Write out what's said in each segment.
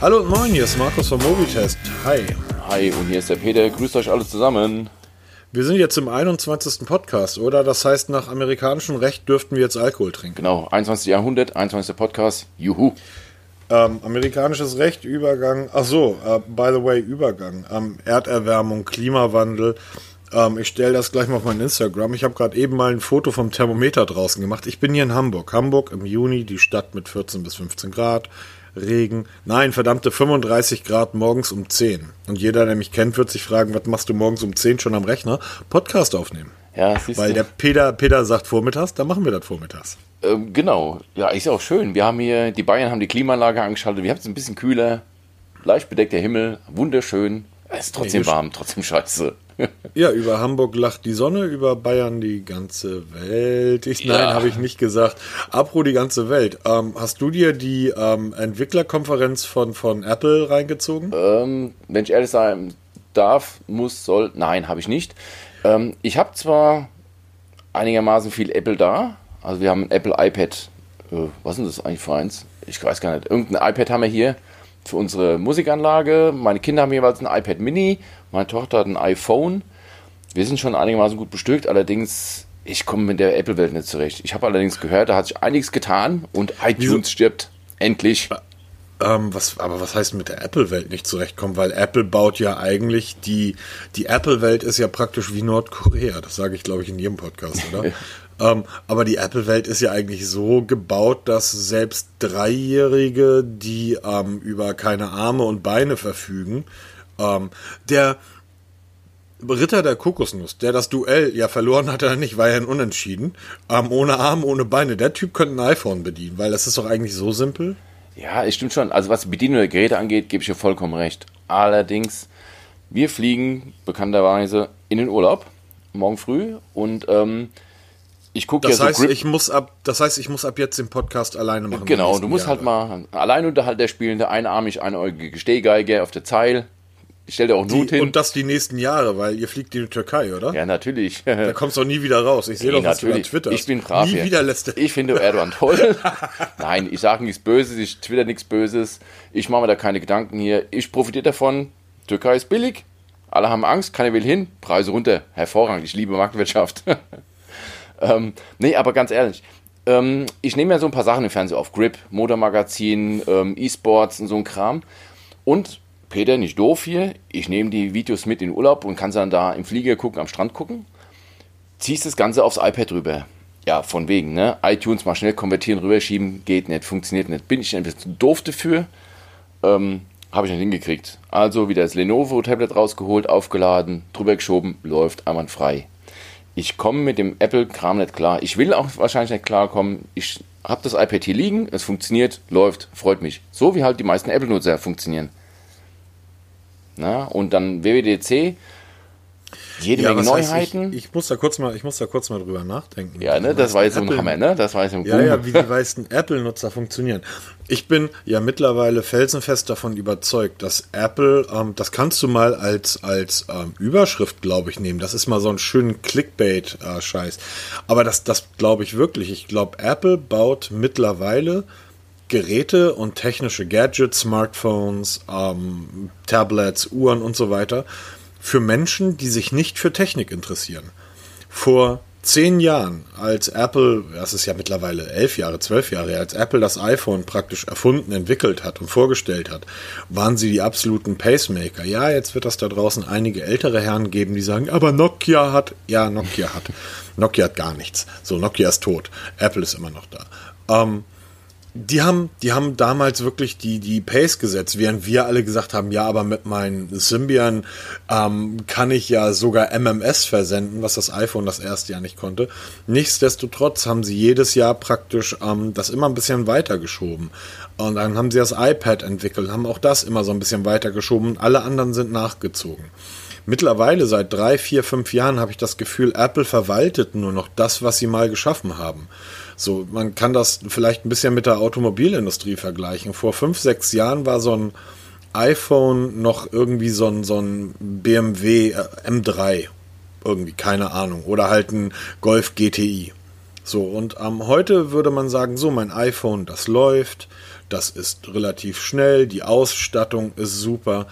Hallo und moin, hier ist Markus vom Mobitest. Hi. Hi, und hier ist der Peter. Grüßt euch alle zusammen. Wir sind jetzt im 21. Podcast, oder? Das heißt, nach amerikanischem Recht dürften wir jetzt Alkohol trinken. Genau, 21. Jahrhundert, 21. Podcast. Juhu. Ähm, amerikanisches Recht, Übergang. Ach so, äh, by the way, Übergang. Ähm, Erderwärmung, Klimawandel. Ähm, ich stelle das gleich mal auf mein Instagram. Ich habe gerade eben mal ein Foto vom Thermometer draußen gemacht. Ich bin hier in Hamburg. Hamburg im Juni, die Stadt mit 14 bis 15 Grad. Regen. Nein, verdammte 35 Grad morgens um 10. Und jeder, der mich kennt, wird sich fragen, was machst du morgens um 10 schon am Rechner? Podcast aufnehmen. Ja, siehst Weil du. der Peter, Peter sagt vormittags, dann machen wir das vormittags. Ähm, genau. Ja, ist auch schön. Wir haben hier, die Bayern haben die Klimaanlage angeschaltet. Wir haben es ein bisschen kühler. Leicht bedeckter Himmel. Wunderschön. Es ist trotzdem Nee, warm, trotzdem scheiße. Ja, über Hamburg lacht die Sonne, über Bayern die ganze Welt. Ich, Nein, Ja. habe ich nicht gesagt. Apro die ganze Welt. Ähm, hast du dir die ähm, Entwicklerkonferenz von, von Apple reingezogen? Ähm, wenn ich ehrlich sein darf, muss, soll, nein, habe ich nicht. Ähm, ich habe zwar einigermaßen viel Apple da. Also wir haben ein Apple iPad. Äh, was ist denn das eigentlich für eins? Ich weiß gar nicht. Irgendein iPad haben wir hier für unsere Musikanlage. Meine Kinder haben jeweils ein iPad Mini. Meine Tochter hat ein iPhone. Wir sind schon einigermaßen gut bestückt. Allerdings, ich komme mit der Apple-Welt nicht zurecht. Ich habe allerdings gehört, da hat sich einiges getan und iTunes stirbt. Endlich. Ähm, was, aber was heißt mit der Apple-Welt nicht zurechtkommen? Weil Apple baut ja eigentlich die, die Apple-Welt ist ja praktisch wie Nordkorea. Das sage ich, glaube ich, in jedem Podcast, oder? ähm, aber die Apple-Welt ist ja eigentlich so gebaut, dass selbst Dreijährige, die ähm, über keine Arme und Beine verfügen, ähm, der Ritter der Kokosnuss, der das Duell ja verloren hat, er nicht, war ja ein Unentschieden. Ähm, ohne Arme, ohne Beine. Der Typ könnte ein iPhone bedienen, weil das ist doch eigentlich so simpel. Ja, es stimmt schon. Also was die Bedienung der Geräte angeht, gebe ich dir vollkommen recht. Allerdings, wir fliegen bekannterweise in den Urlaub morgen früh und ähm, ich gucke ja so heißt, Grip- ich muss ab, das heißt, ich muss ab jetzt den Podcast alleine machen. Genau, du musst Jahre. halt mal Alleinunterhalter spielen, der einarmig einäugige Stehgeige auf der Zeil. Ich stell dir auch die, hin. und das die nächsten Jahre, weil ihr fliegt in die Türkei, oder? ja, natürlich. Da kommst du auch nie wieder raus. Ich sehe doch, was du da twitterst. Ich bin brav. Nie hier. wieder lässt. Ich finde Erdogan toll. Nein, ich sage nichts Böses, ich twitter nichts Böses. Ich mache mir da keine Gedanken hier. Ich profitiere davon. Türkei ist billig. Alle haben Angst, keiner will hin. Preise runter. Hervorragend. Ich liebe Marktwirtschaft. ähm, nee, aber ganz ehrlich. Ähm, ich nehme ja so ein paar Sachen im Fernsehen auf. Grip, Motormagazin, ähm, E-Sports und so ein Kram. Und Peter, nicht doof hier. Ich nehme die Videos mit in den Urlaub und kann sie dann da im Flieger gucken, am Strand gucken ziehst das Ganze aufs iPad rüber. Ja, von wegen, ne? iTunes mal schnell konvertieren, rüberschieben, geht nicht, funktioniert nicht. Bin ich ein bisschen doof dafür? Ähm, Habe ich nicht hingekriegt. Also wieder das Lenovo-Tablet rausgeholt, aufgeladen, drüber geschoben, läuft einwandfrei. Ich komme mit dem Apple-Kram nicht klar. Ich will auch wahrscheinlich nicht klarkommen. Ich habe das iPad hier liegen, es funktioniert, läuft, freut mich. So wie halt die meisten Apple-Nutzer funktionieren. Na, und dann WWDC, jede Menge was heißt, Neuheiten. Ich, ich muss da kurz mal, ich muss da kurz mal drüber nachdenken. Ja, ne, das war jetzt so ein Hammer, ne? Das war jetzt ein Ja, ja, wie die meisten Apple-Nutzer funktionieren. Ich bin ja mittlerweile felsenfest davon überzeugt, dass Apple, ähm, das kannst du mal als, als ähm, Überschrift, glaube ich, nehmen. Das ist mal so ein schönen Clickbait-Scheiß. Aber das, das glaube ich wirklich. Ich glaube, Apple baut mittlerweile Geräte und technische Gadgets, Smartphones, ähm, Tablets, Uhren und so weiter für Menschen, die sich nicht für Technik interessieren. Vor zehn Jahren, als Apple, das ist ja mittlerweile elf Jahre, zwölf Jahre, als Apple das iPhone praktisch erfunden, entwickelt hat und vorgestellt hat, waren sie die absoluten Pacemaker. Ja, jetzt wird das da draußen einige ältere Herren geben, die sagen, aber Nokia hat, ja, Nokia hat, Nokia hat gar nichts. So, Nokia ist tot. Apple ist immer noch da. Ähm, die haben, die haben damals wirklich die, die Pace gesetzt, während wir alle gesagt haben, ja, aber mit meinen Symbian ähm, kann ich ja sogar MMS versenden, was das iPhone das erste Jahr nicht konnte. Nichtsdestotrotz haben sie jedes Jahr praktisch ähm, das immer ein bisschen weitergeschoben. Und dann haben sie das iPad entwickelt, haben auch das immer so ein bisschen weitergeschoben und alle anderen sind nachgezogen. Mittlerweile, seit drei, vier, fünf Jahren, habe ich das Gefühl, Apple verwaltet nur noch das, was sie mal geschaffen haben. So, man kann das vielleicht ein bisschen mit der Automobilindustrie vergleichen. Vor fünf, sechs Jahren war so ein iPhone noch irgendwie so ein, so ein BMW äh, M3. Irgendwie, keine Ahnung. Oder halt ein Golf GTI. So, und ähm, heute würde man sagen, so, mein iPhone, das läuft, das ist relativ schnell, die Ausstattung ist super.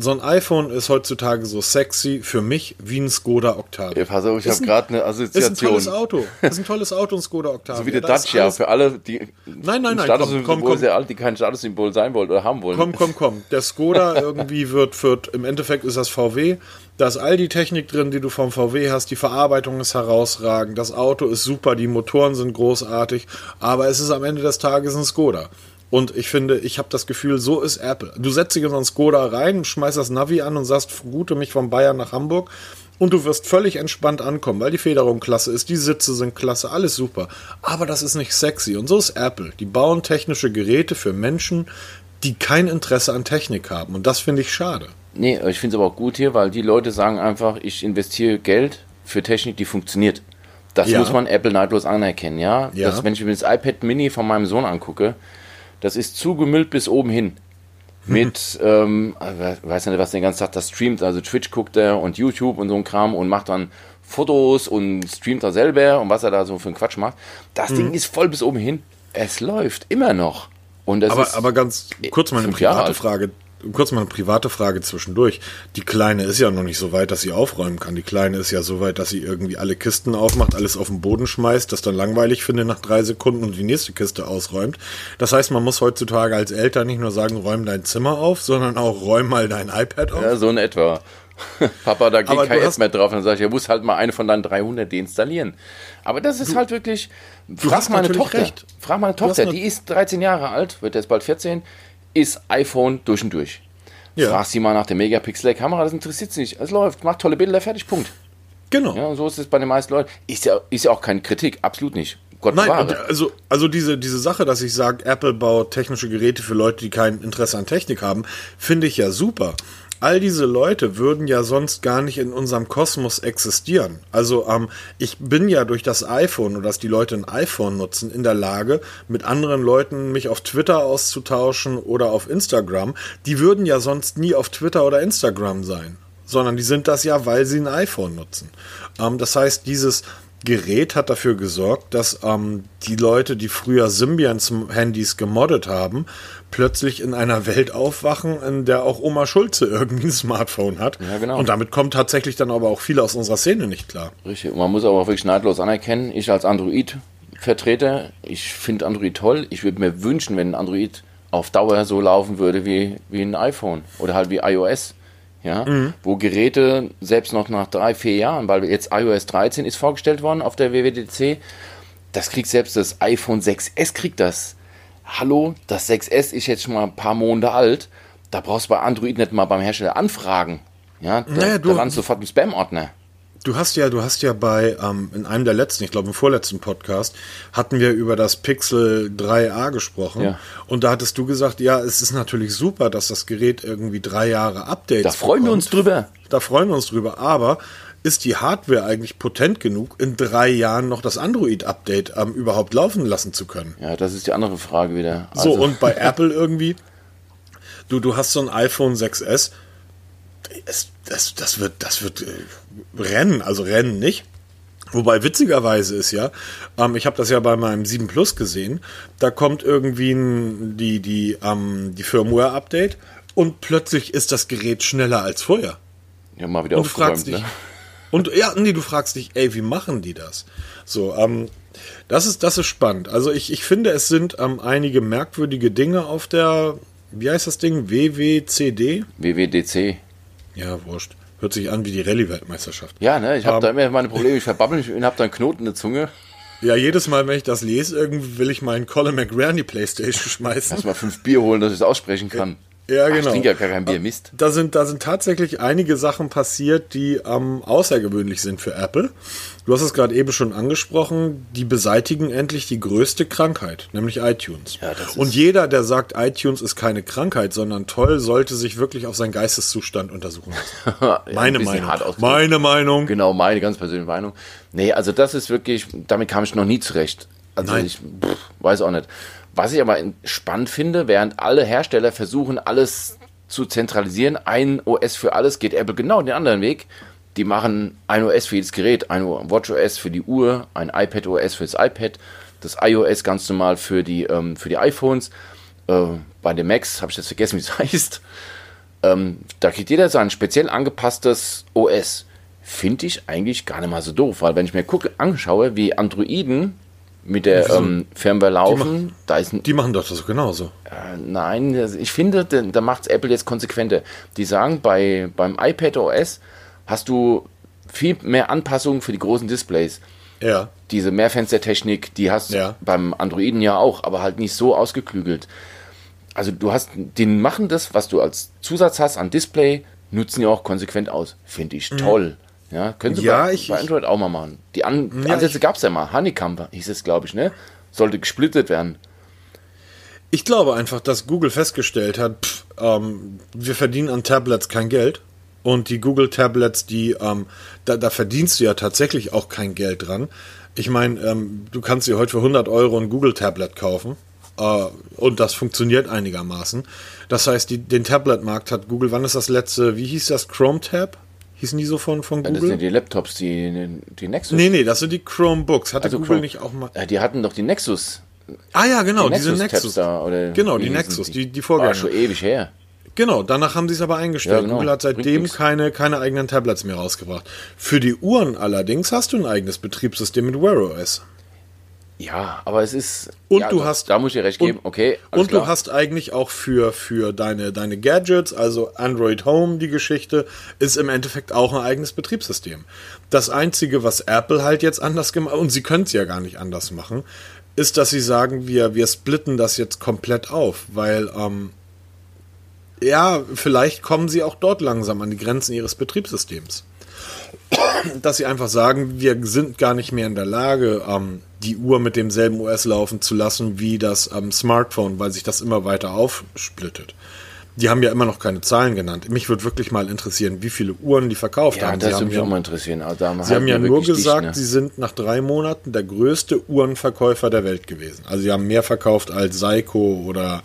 So ein iPhone ist heutzutage so sexy für mich wie ein Skoda Octavia. Ja, pass auf, ich Ist habe ein- gerade eine Ist ein tolles Assoziation. Auto. Ist ein tolles Auto, ein Skoda Octavia. So wie der Da ist Dacia alles- für alle, die Nein, nein, nein, Statussymbol komm, komm, komm. sehr alt, die kein Statussymbol sein wollen oder haben wollen. Komm, komm, komm. Der Skoda irgendwie wird, wird, im Endeffekt ist das VW. Da ist all die Technik drin, die du vom VW hast. Die Verarbeitung ist herausragend. Das Auto ist super. Die Motoren sind großartig. Aber es ist am Ende des Tages ein Skoda. Und ich finde, ich habe das Gefühl, so ist Apple. Du setzt dich in so einen Skoda rein, schmeißt das Navi an und sagst, gute mich von Bayern nach Hamburg. Und du wirst völlig entspannt ankommen, weil die Federung klasse ist, die Sitze sind klasse, alles super. Aber das ist nicht sexy. Und so ist Apple. Die bauen technische Geräte für Menschen, die kein Interesse an Technik haben. Und das finde ich schade. Nee, ich finde es aber auch gut hier, weil die Leute sagen einfach, ich investiere Geld für Technik, die funktioniert. Das Ja. muss man Apple neidlos anerkennen, ja. Ja. Das, wenn ich mir das iPad Mini von meinem Sohn angucke, das ist zugemüllt bis oben hin. Mit, ähm, weiß nicht, was der den ganzen Tag da streamt. Also Twitch guckt er und YouTube und so ein Kram und macht dann Fotos und streamt da selber und was er da so für einen Quatsch macht. Das Mhm. Ding ist voll bis oben hin. Es läuft immer noch. Und das Aber, ist, aber ganz kurz mal eine private. Frage. Kurz mal eine private Frage zwischendurch. Die Kleine ist ja noch nicht so weit, dass sie aufräumen kann. Die Kleine ist ja so weit, dass sie irgendwie alle Kisten aufmacht, alles auf den Boden schmeißt, das dann langweilig findet nach drei Sekunden und die nächste Kiste ausräumt. Das heißt, man muss heutzutage als Eltern nicht nur sagen, räum dein Zimmer auf, sondern auch räum mal dein iPad auf. Ja, so in etwa. Papa, da geht Aber kein du App hast- mehr drauf. Dann sage ich, er muss halt mal eine von deinen 300 deinstallieren. Aber das ist halt wirklich. Frag hast meine Tochter. recht. Frag meine Du Tochter, die ist 13 Jahre alt, wird jetzt bald 14, ist iPhone durch und durch. Ja. Frag sie mal nach der Megapixel der Kamera, das interessiert sie nicht. Es läuft, macht tolle Bilder, fertig, Punkt. Genau. Ja, so ist es bei den meisten Leuten. Ist ja, ist ja auch keine Kritik, absolut nicht. Gott Nein, und also, also diese, diese Sache, dass ich sage, Apple baut technische Geräte für Leute, die kein Interesse an Technik haben, finde ich ja super. All diese Leute würden ja sonst gar nicht in unserem Kosmos existieren. Also ähm, ich bin ja durch das iPhone oder dass die Leute ein iPhone nutzen in der Lage, mit anderen Leuten mich auf Twitter auszutauschen oder auf Instagram. Die würden ja sonst nie auf Twitter oder Instagram sein, sondern die sind das ja, weil sie ein iPhone nutzen. Ähm, das heißt, dieses Gerät hat dafür gesorgt, dass ähm, die Leute, die früher Symbian-Handys gemoddet haben, plötzlich in einer Welt aufwachen, in der auch Oma Schulze irgendwie ein Smartphone hat. Ja, genau. Und damit kommen tatsächlich dann aber auch viele aus unserer Szene nicht klar. Richtig. Und man muss aber auch wirklich neidlos anerkennen, ich als Android-Vertreter, ich finde Android toll. Ich würde mir wünschen, wenn ein Android auf Dauer so laufen würde wie, wie ein iPhone oder halt wie iOS. Ja, wo Geräte selbst noch nach drei, vier Jahren, weil jetzt iOS 13 ist vorgestellt worden auf der WWDC, das kriegt selbst das iPhone 6S kriegt das. Hallo, das 6S ist jetzt schon mal ein paar Monate alt. Da brauchst du bei Android nicht mal beim Hersteller anfragen. Ja, da, Naja, du- da landest sofort im Spam-Ordner. Du hast ja, du hast ja bei ähm, in einem der letzten, ich glaube im vorletzten Podcast, hatten wir über das Pixel 3a gesprochen. Ja. Und da hattest du gesagt, ja, es ist natürlich super, dass das Gerät irgendwie drei Jahre Updates Da freuen wir bekommt. uns drüber. Da freuen wir uns drüber. Aber ist die Hardware eigentlich potent genug, in drei Jahren noch das Android-Update ähm, überhaupt laufen lassen zu können? Ja, das ist die andere Frage wieder. So, Also, und bei Apple irgendwie, du, du hast so ein iPhone 6S, es, das, das wird, das wird äh, rennen, also rennen nicht. Wobei witzigerweise ist ja, ähm, ich habe das ja bei meinem 7 Plus gesehen, da kommt irgendwie ein, die, die, ähm, die Firmware-Update und plötzlich ist das Gerät schneller als vorher. ja, mal wieder Und aufgeräumt, dich. ne? Und ja, nee, du fragst dich, ey, wie machen die das? So, ähm, das ist, das ist spannend. Also ich, ich finde, es sind ähm, einige merkwürdige Dinge auf der, wie heißt das Ding? WWCD? WWDC. Ja, wurscht. Hört sich an wie die Rallye-Weltmeisterschaft. Ja, ne, ich habe Ähm, da immer meine Probleme. Ich verbabbel mich und habe da einen Knoten in der Zunge. Ja, jedes Mal, wenn ich das lese, irgendwie will ich meinen Colin McGrath in die Playstation schmeißen. Lass mal fünf Bier holen, dass ich es aussprechen kann. Ja, Ach, genau. ich trinke ja gar kein Bier, Mist. Da sind, da sind tatsächlich einige Sachen passiert, die ähm, außergewöhnlich sind für Apple. Du hast es gerade eben schon angesprochen, die beseitigen endlich die größte Krankheit, nämlich iTunes. Ja, Und jeder, der sagt, iTunes ist keine Krankheit, sondern toll, sollte sich wirklich auf seinen Geisteszustand untersuchen lassen. Ja, Meine Meinung. Meine Meinung. Genau, meine ganz persönliche Meinung. Nee, also das ist wirklich, damit kam ich noch nie zurecht. Also Nein. ich pff, weiß auch nicht. Was ich aber spannend finde, während alle Hersteller versuchen, alles zu zentralisieren, ein OS für alles, geht Apple genau den anderen Weg. Die machen ein OS für jedes Gerät, ein WatchOS für die Uhr, ein iPadOS für das iPad, das iOS ganz normal für die, ähm, für die iPhones. Äh, bei den Macs habe ich jetzt vergessen, wie es heißt. Ähm, da kriegt jeder sein speziell angepasstes OS. Finde ich eigentlich gar nicht mal so doof, weil wenn ich mir gucke, anschaue, wie Androiden mit der ähm, Firmware laufen, mach, da ist ein, Die machen doch das genauso. äh, nein, ich finde, da, macht Apple jetzt konsequenter. Die sagen, bei, beim iPad OS hast du viel mehr Anpassungen für die großen Displays. Ja. Diese Mehrfenstertechnik, die hast Ja. beim Androiden ja auch, aber halt nicht so ausgeklügelt. Also du hast, die machen das, was du als Zusatz hast an Display, nutzen ja auch konsequent aus. Finde ich toll. Ja, können sie. Ja, bei, ich- bei Android auch mal machen. Die An Ja, Ansätze gab es ja mal. Honeycomb hieß es, glaube ich, ne? Sollte gesplittet werden. Ich glaube einfach, dass Google festgestellt hat, pff, ähm, wir verdienen an Tablets kein Geld. Und die Google Tablets, die, ähm, da, da verdienst du ja tatsächlich auch kein Geld dran. Ich meine, ähm, du kannst dir heute für 100 Euro ein Google Tablet kaufen. Äh, und das funktioniert einigermaßen. Das heißt, die, den Tablet-Markt hat Google, wann ist das letzte, wie hieß das, Chrome Tab? Hießen die so von, von Das Google? sind die Laptops, die, die Nexus. nee, nee, das sind die Chromebooks. Hatte Also Google Chrome- nicht auch mal. Ja, die hatten doch die Nexus. Ah ja, genau, die diese Nexus-Tabs Nexus. Da, oder Genau, die Nexus, die- die Vorgänger. War schon ewig her. Genau, danach haben sie es aber eingestellt. Ja, genau. Google hat seitdem keine, keine eigenen Tablets mehr rausgebracht. Für die Uhren allerdings hast du ein eigenes Betriebssystem mit Wear OS. Ja, aber es ist. Und ja, du doch, hast- Da muss ich dir recht geben. und- okay. Und klar. du hast eigentlich auch für, für deine, deine Gadgets, also Android Home, die Geschichte, ist im Endeffekt auch ein eigenes Betriebssystem. Das Einzige, was Apple halt jetzt anders gemacht und sie können es ja gar nicht anders machen, ist, dass sie sagen, wir, wir splitten das jetzt komplett auf, weil, ähm, ja, vielleicht kommen sie auch dort langsam an die Grenzen ihres Betriebssystems. Dass sie einfach sagen, wir sind gar nicht mehr in der Lage, ähm, die Uhr mit demselben OS laufen zu lassen wie das ähm, Smartphone, weil sich das immer weiter aufsplittet. Die haben ja immer noch keine Zahlen genannt. Mich würde wirklich mal interessieren, wie viele Uhren die verkauft Ja, haben. das Sie würde haben mich ja, auch mal interessieren. Also da Sie haben ja nur gesagt, ne? sie sind nach drei Monaten der größte Uhrenverkäufer der Welt gewesen. Also sie haben mehr verkauft als Seiko oder,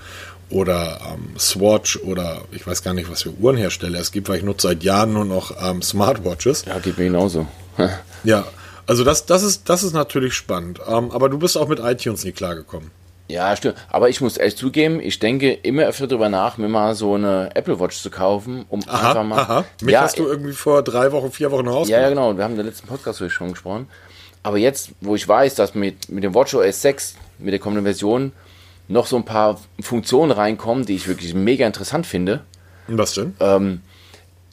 oder ähm, Swatch oder ich weiß gar nicht, was für Uhrenhersteller es gibt, weil ich nutze seit Jahren nur noch ähm, Smartwatches. Ja, geht mir genauso. Ja, also das, das, ist, das ist natürlich spannend. Ähm, aber du bist auch mit iTunes nie klargekommen. Ja, stimmt. Aber ich muss ehrlich zugeben, ich denke immer öfter darüber nach, mir mal so eine Apple Watch zu kaufen, um Aha, einfach mal. aha. Mich ja, hast du irgendwie vor drei Wochen, vier Wochen raus. ja, ja, genau. Wir haben in der letzten Podcast schon gesprochen. Aber jetzt, wo ich weiß, dass mit, mit dem WatchOS 6, mit der kommenden Version, noch so ein paar Funktionen reinkommen, die ich wirklich mega interessant finde. Was denn? Äh,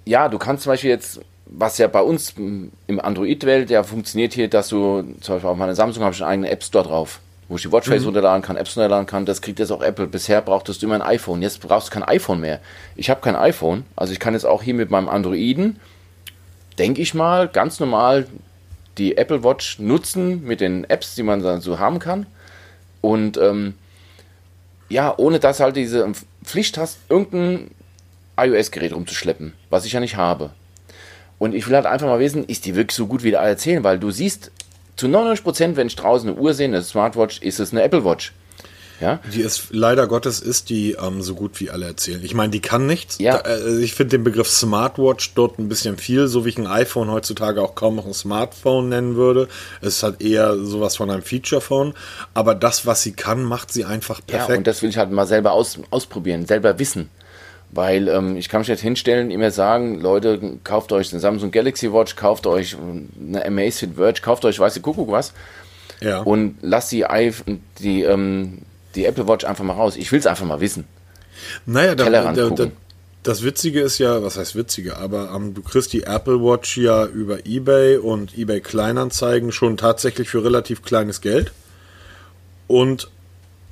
Ja, du kannst zum Beispiel jetzt, was ja bei uns im Android-Welt ja funktioniert hier, dass du, zum Beispiel auf meiner Samsung habe ich einen eigenen App Store drauf, wo ich die Watchface runterladen kann, Apps runterladen kann, das kriegt jetzt auch Apple. Bisher brauchtest du immer ein iPhone, jetzt brauchst du kein iPhone mehr. Ich habe kein iPhone, also ich kann jetzt auch hier mit meinem Androiden, denke ich mal, ganz normal die Apple Watch nutzen mit den Apps, die man dann so haben kann. Und ähm, ja, ohne dass halt diese Pflicht hast, irgendein iOS-Gerät rumzuschleppen, was ich ja nicht habe. Und ich will halt einfach mal wissen, ist die wirklich so gut, wie die alle erzählen? Weil du siehst, zu 99%, wenn ich draußen eine Uhr sehe, eine Smartwatch, ist es eine Apple Watch. Ja? Die ist, leider Gottes, ist die ähm, so gut wie alle erzählen. Ich meine, die kann nichts. Ja. Da, äh, ich finde den Begriff Smartwatch dort ein bisschen viel, so wie ich ein iPhone heutzutage auch kaum noch ein Smartphone nennen würde. Es hat eher sowas von einem Feature-Phone. Aber das, was sie kann, macht sie einfach Ja, perfekt. und das will ich halt mal selber aus, ausprobieren, selber wissen. Weil ähm, ich kann mich nicht hinstellen, immer sagen, Leute, kauft euch eine Samsung Galaxy Watch, kauft euch eine Amazfit Verge, kauft euch, weiß ich, Kuckuck was. ja. Und lasst die, die, ähm, die Apple Watch einfach mal raus. Ich will es einfach mal wissen. Naja, da, da, da, das Witzige ist ja, was heißt Witzige, aber ähm, du kriegst die Apple Watch ja über Ebay und Ebay Kleinanzeigen schon tatsächlich für relativ kleines Geld. Und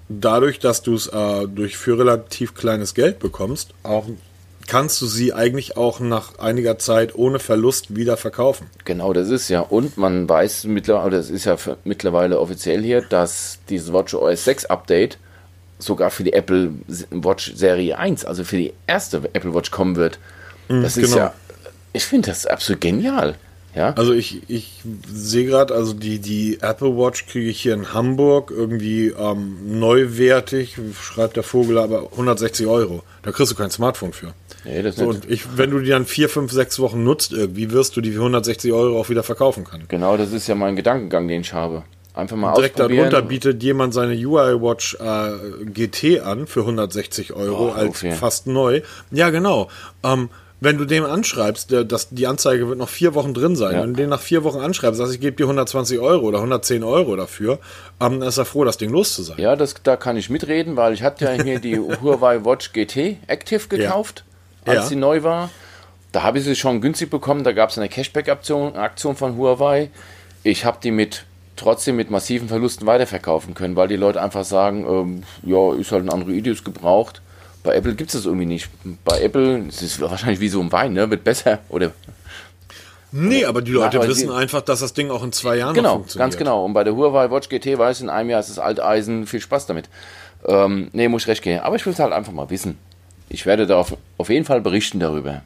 dadurch, dass du es äh, durch für relativ kleines Geld bekommst, auch, kannst du sie eigentlich auch nach einiger Zeit ohne Verlust wieder verkaufen. Genau, das ist ja. Und man weiß mittlerweile, das ist ja mittlerweile offiziell hier, dass dieses WatchOS 6 Update sogar für die Apple Watch Serie 1, also für die erste Apple Watch kommen wird. Das ist genau. ja, ich finde das absolut genial. Ja? Also ich, ich sehe gerade, also die, die Apple Watch kriege ich hier in Hamburg irgendwie ähm, neuwertig, schreibt der Vogel, aber 160 Euro. Da kriegst du kein Smartphone für. Nee, das So, nicht. und ich, wenn du die dann vier, fünf, sechs Wochen nutzt, irgendwie wirst du die für 160 Euro auch wieder verkaufen können. Genau, das ist ja mein Gedankengang, den ich habe. Einfach mal Direkt darunter bietet jemand seine UI Watch äh, GT an für 160 Euro Oh, als okay. fast neu. Ja, genau. Ähm, wenn du dem anschreibst, der, das, die Anzeige wird noch vier Wochen drin sein. Ja. Wenn du den nach vier Wochen anschreibst, sagst, ich gebe dir 120 Euro oder 110 Euro dafür, ähm, dann ist er froh, das Ding los zu sein. Ja, das, da kann ich mitreden, weil ich hatte ja hier die Huawei Watch GT Active gekauft, als Ja. sie neu war. Da habe ich sie schon günstig bekommen. Da gab es eine Cashback-Aktion Aktion von Huawei. Ich habe die mit trotzdem mit massiven Verlusten weiterverkaufen können, weil die Leute einfach sagen, ähm, ja, ist halt ein Android gebraucht. Bei Apple gibt es das irgendwie nicht. Bei Apple ist es wahrscheinlich wie so ein Wein, ne? wird besser. Oder Nee, aber die Leute Na, aber wissen einfach, dass das Ding auch in zwei Jahren Genau, funktioniert. ganz genau. Und bei der Huawei Watch GT weiß ich, in einem Jahr ist das Alteisen, viel Spaß damit. Ähm, nee, muss ich recht gehen. Aber ich will es halt einfach mal wissen. Ich werde da auf, auf jeden Fall berichten darüber.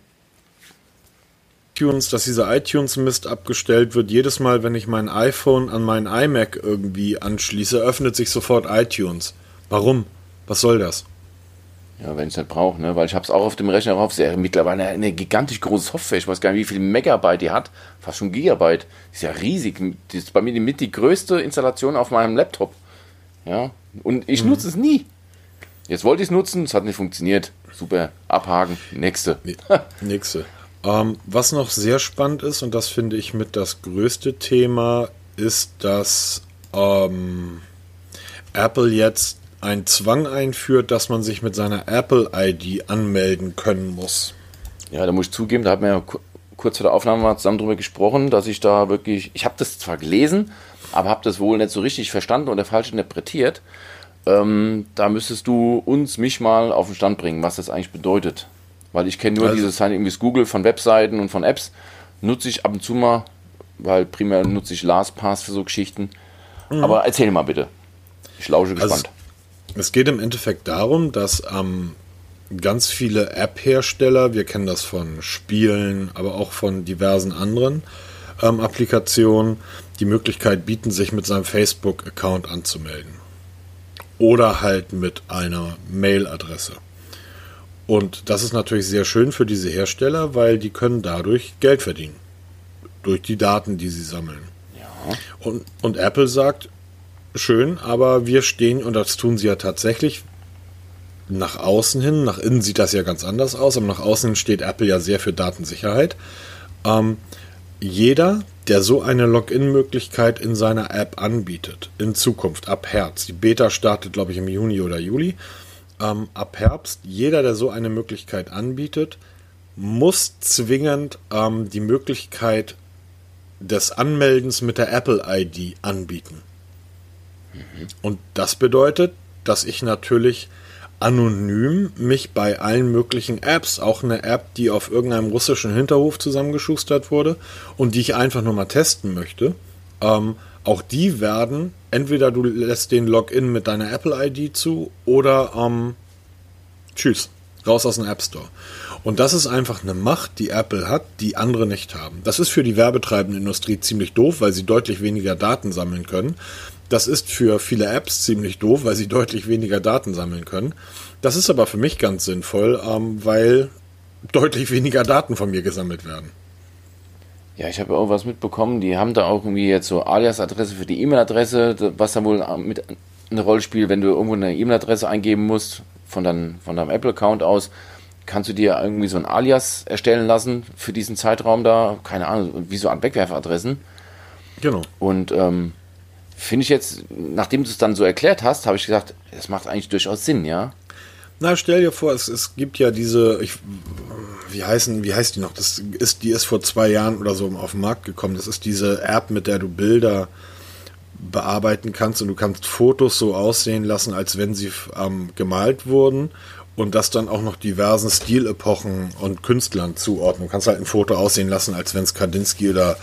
iTunes, dass dieser iTunes-Mist abgestellt wird. Jedes Mal, wenn ich mein iPhone an meinen iMac irgendwie anschließe, öffnet sich sofort iTunes. Warum? Was soll das? Ja, wenn ich es nicht brauche, ne? weil ich habe es auch auf dem Rechner drauf. Ist ja mittlerweile eine gigantisch große Software. Ich weiß gar nicht, wie viel Megabyte die hat. Fast schon Gigabyte. Ist ja riesig. Das ist bei mir die, mit die größte Installation auf meinem Laptop. Ja, und ich nutze es nie. Jetzt wollte ich es nutzen, es hat nicht funktioniert. Super, abhaken, nächste. Nächste. Ähm, was noch sehr spannend ist, und das finde ich mit das größte Thema, ist, dass ähm, Apple jetzt einen Zwang einführt, dass man sich mit seiner Apple-ID anmelden können muss. Ja, da muss ich zugeben, da hat man ja ku- kurz vor der Aufnahme mal zusammen drüber gesprochen, dass ich da wirklich, ich habe das zwar gelesen, aber habe das wohl nicht so richtig verstanden oder falsch interpretiert. Ähm, da müsstest du uns, mich mal auf den Stand bringen, was das eigentlich bedeutet. Weil ich kenne nur Also- dieses Sign irgendwie Google von Webseiten und von Apps. Nutze ich ab und zu mal, weil primär nutze ich LastPass für so Geschichten. Aber erzähl mal bitte. Ich lausche Also gespannt. Es geht im Endeffekt darum, dass ähm, ganz viele App-Hersteller, wir kennen das von Spielen, aber auch von diversen anderen ähm, Applikationen, die Möglichkeit bieten, sich mit seinem Facebook-Account anzumelden. Oder halt mit einer Mail-Adresse. Und das ist natürlich sehr schön für diese Hersteller, weil die können dadurch Geld verdienen. Durch die Daten, die sie sammeln. ja. Und, und Apple sagt, schön, aber wir stehen, und das tun sie ja tatsächlich, nach außen hin, nach innen sieht das ja ganz anders aus, aber nach außen hin steht Apple ja sehr für Datensicherheit. Ähm, jeder, der so eine Login-Möglichkeit in seiner App anbietet, in Zukunft, ab Herbst, die Beta startet, glaube ich, im Juni oder Juli, ähm, ab Herbst, jeder, der so eine Möglichkeit anbietet, muss zwingend ähm, die Möglichkeit des Anmeldens mit der Apple ID Und das bedeutet, dass ich natürlich anonym mich bei allen möglichen Apps, auch eine App, die auf irgendeinem russischen Hinterhof zusammengeschustert wurde und die ich einfach nur mal testen möchte, ähm, auch die werden, entweder du lässt den Login mit deiner Apple ID zu oder ähm, tschüss, raus aus dem App Store. Und das ist einfach eine Macht, die Apple hat, die andere nicht haben. Das ist für die werbetreibende Industrie ziemlich doof, weil sie deutlich weniger Daten sammeln können. Das ist für viele Apps ziemlich doof, weil sie deutlich weniger Daten sammeln können. Das ist aber für mich ganz sinnvoll, ähm, weil deutlich weniger Daten von mir gesammelt werden. Ja, ich habe auch was mitbekommen. Die haben da auch irgendwie jetzt so Alias-Adresse für die E-Mail-Adresse, was da wohl mit eine Rolle spielt, wenn du irgendwo eine E-Mail-Adresse eingeben musst von, dein, von deinem Apple-Account aus, kannst du dir irgendwie so ein Alias erstellen lassen für diesen Zeitraum da. Keine Ahnung, wie so an Wegwerfadressen. Genau. Und ähm, finde ich jetzt, nachdem du es dann so erklärt hast, habe ich gesagt, das macht eigentlich durchaus Sinn, ja. Na, stell dir vor, es, es gibt ja diese, ich, wie heißen, wie heißt die noch? Das ist, die ist vor zwei Jahren oder so auf den Markt gekommen. Das ist diese App, mit der du Bilder bearbeiten kannst und du kannst Fotos so aussehen lassen, als wenn sie ähm, gemalt wurden und das dann auch noch diversen Stilepochen und Künstlern zuordnen. Du kannst halt ein Foto aussehen lassen, als wenn es Kandinsky oder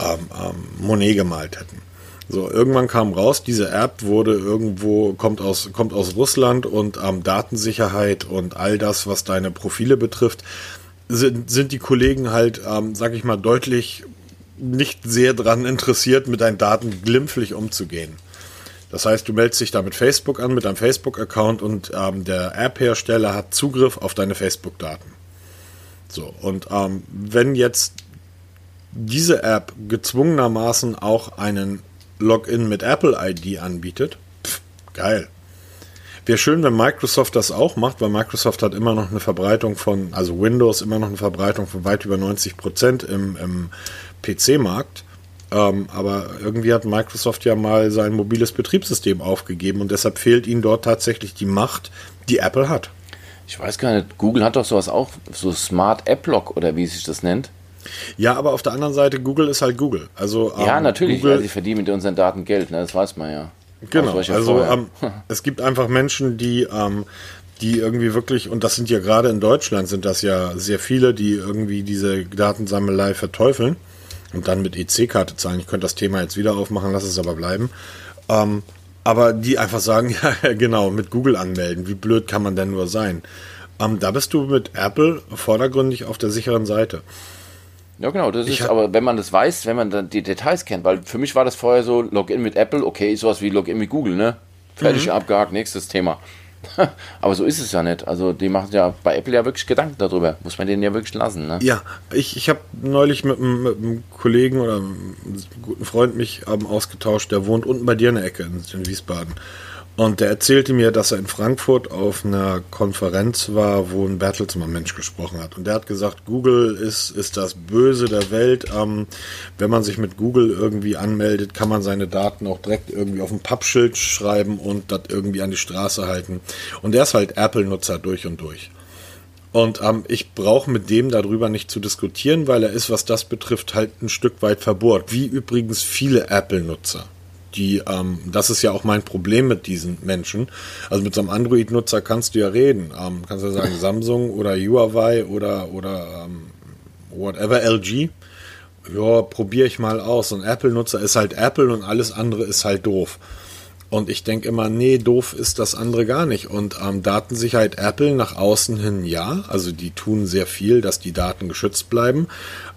ähm, ähm, Monet gemalt hätten. So, irgendwann kam raus, diese App wurde irgendwo, kommt aus, kommt aus Russland und ähm, Datensicherheit und all das, was deine Profile betrifft, sind, sind die Kollegen halt, ähm, sag ich mal, deutlich nicht sehr daran interessiert, mit deinen Daten glimpflich umzugehen. Das heißt, du meldest dich da mit Facebook an, mit deinem Facebook-Account und ähm, der App-Hersteller hat Zugriff auf deine Facebook-Daten. So, und ähm, wenn jetzt diese App gezwungenermaßen auch einen Login mit Apple ID anbietet, pff, geil. Wäre schön, wenn Microsoft das auch macht, weil Microsoft hat immer noch eine Verbreitung von, also Windows immer noch eine Verbreitung von weit über 90 Prozent im, im PC-Markt. Ähm, aber irgendwie hat Microsoft ja mal sein mobiles Betriebssystem aufgegeben und deshalb fehlt ihnen dort tatsächlich die Macht, die Apple hat. Ich weiß gar nicht, Google hat doch sowas auch, so Smart App Lock oder wie sich das nennt. Ja, aber auf der anderen Seite, Google ist halt Google. Also, ja, ähm, natürlich, Google, ja, sie verdienen mit unseren Daten Geld, ne? das weiß man ja. Genau, ich also ähm, es gibt einfach Menschen, die, ähm, die irgendwie wirklich, und das sind ja gerade in Deutschland, sind das ja sehr viele, die irgendwie diese Datensammelei verteufeln und dann mit EC-Karte zahlen. Ich könnte das Thema jetzt wieder aufmachen, lass es aber bleiben. Ähm, aber die einfach sagen, ja, genau, mit Google anmelden. Wie blöd kann man denn nur sein? Ähm, da bist du mit Apple vordergründig auf der sicheren Seite. Ja, genau, das Ich ist, aber wenn man das weiß, wenn man dann die Details kennt, weil für mich war das vorher so, Login mit Apple, okay, sowas wie Login mit Google, ne? Fertig, abgehakt, nächstes Thema. aber so ist es ja nicht. Also die machen ja bei Apple ja wirklich Gedanken darüber. Muss man denen ja wirklich lassen, ne? Ja, ich, ich habe neulich mit, einem- mit einem Kollegen oder einem guten Freund mich ähm, ausgetauscht, der wohnt unten bei dir in der Ecke in, in Wiesbaden. Und der erzählte mir, dass er in Frankfurt auf einer Konferenz war, wo ein Bertelsmann Mensch gesprochen hat. Und der hat gesagt, Google ist, ist das Böse der Welt. Ähm, wenn man sich mit Google irgendwie anmeldet, kann man seine Daten auch direkt irgendwie auf ein Pappschild schreiben und das irgendwie an die Straße halten. Und der ist halt Apple-Nutzer durch und durch. Und ähm, ich brauche mit dem darüber nicht zu diskutieren, weil er ist, was das betrifft, halt ein Stück weit verbohrt. Wie übrigens viele Apple-Nutzer. Die, ähm, das ist ja auch mein Problem mit diesen Menschen. Also mit so einem Android-Nutzer kannst du ja reden. Ähm, kannst ja sagen Samsung oder Huawei oder, oder ähm, whatever, LG. Ja, probiere ich mal aus. Und Apple-Nutzer ist halt Apple und alles andere ist halt doof. Und ich denke immer, nee, doof ist das andere gar nicht. Und ähm, Datensicherheit Apple nach außen hin ja. Also die tun sehr viel, dass die Daten geschützt bleiben.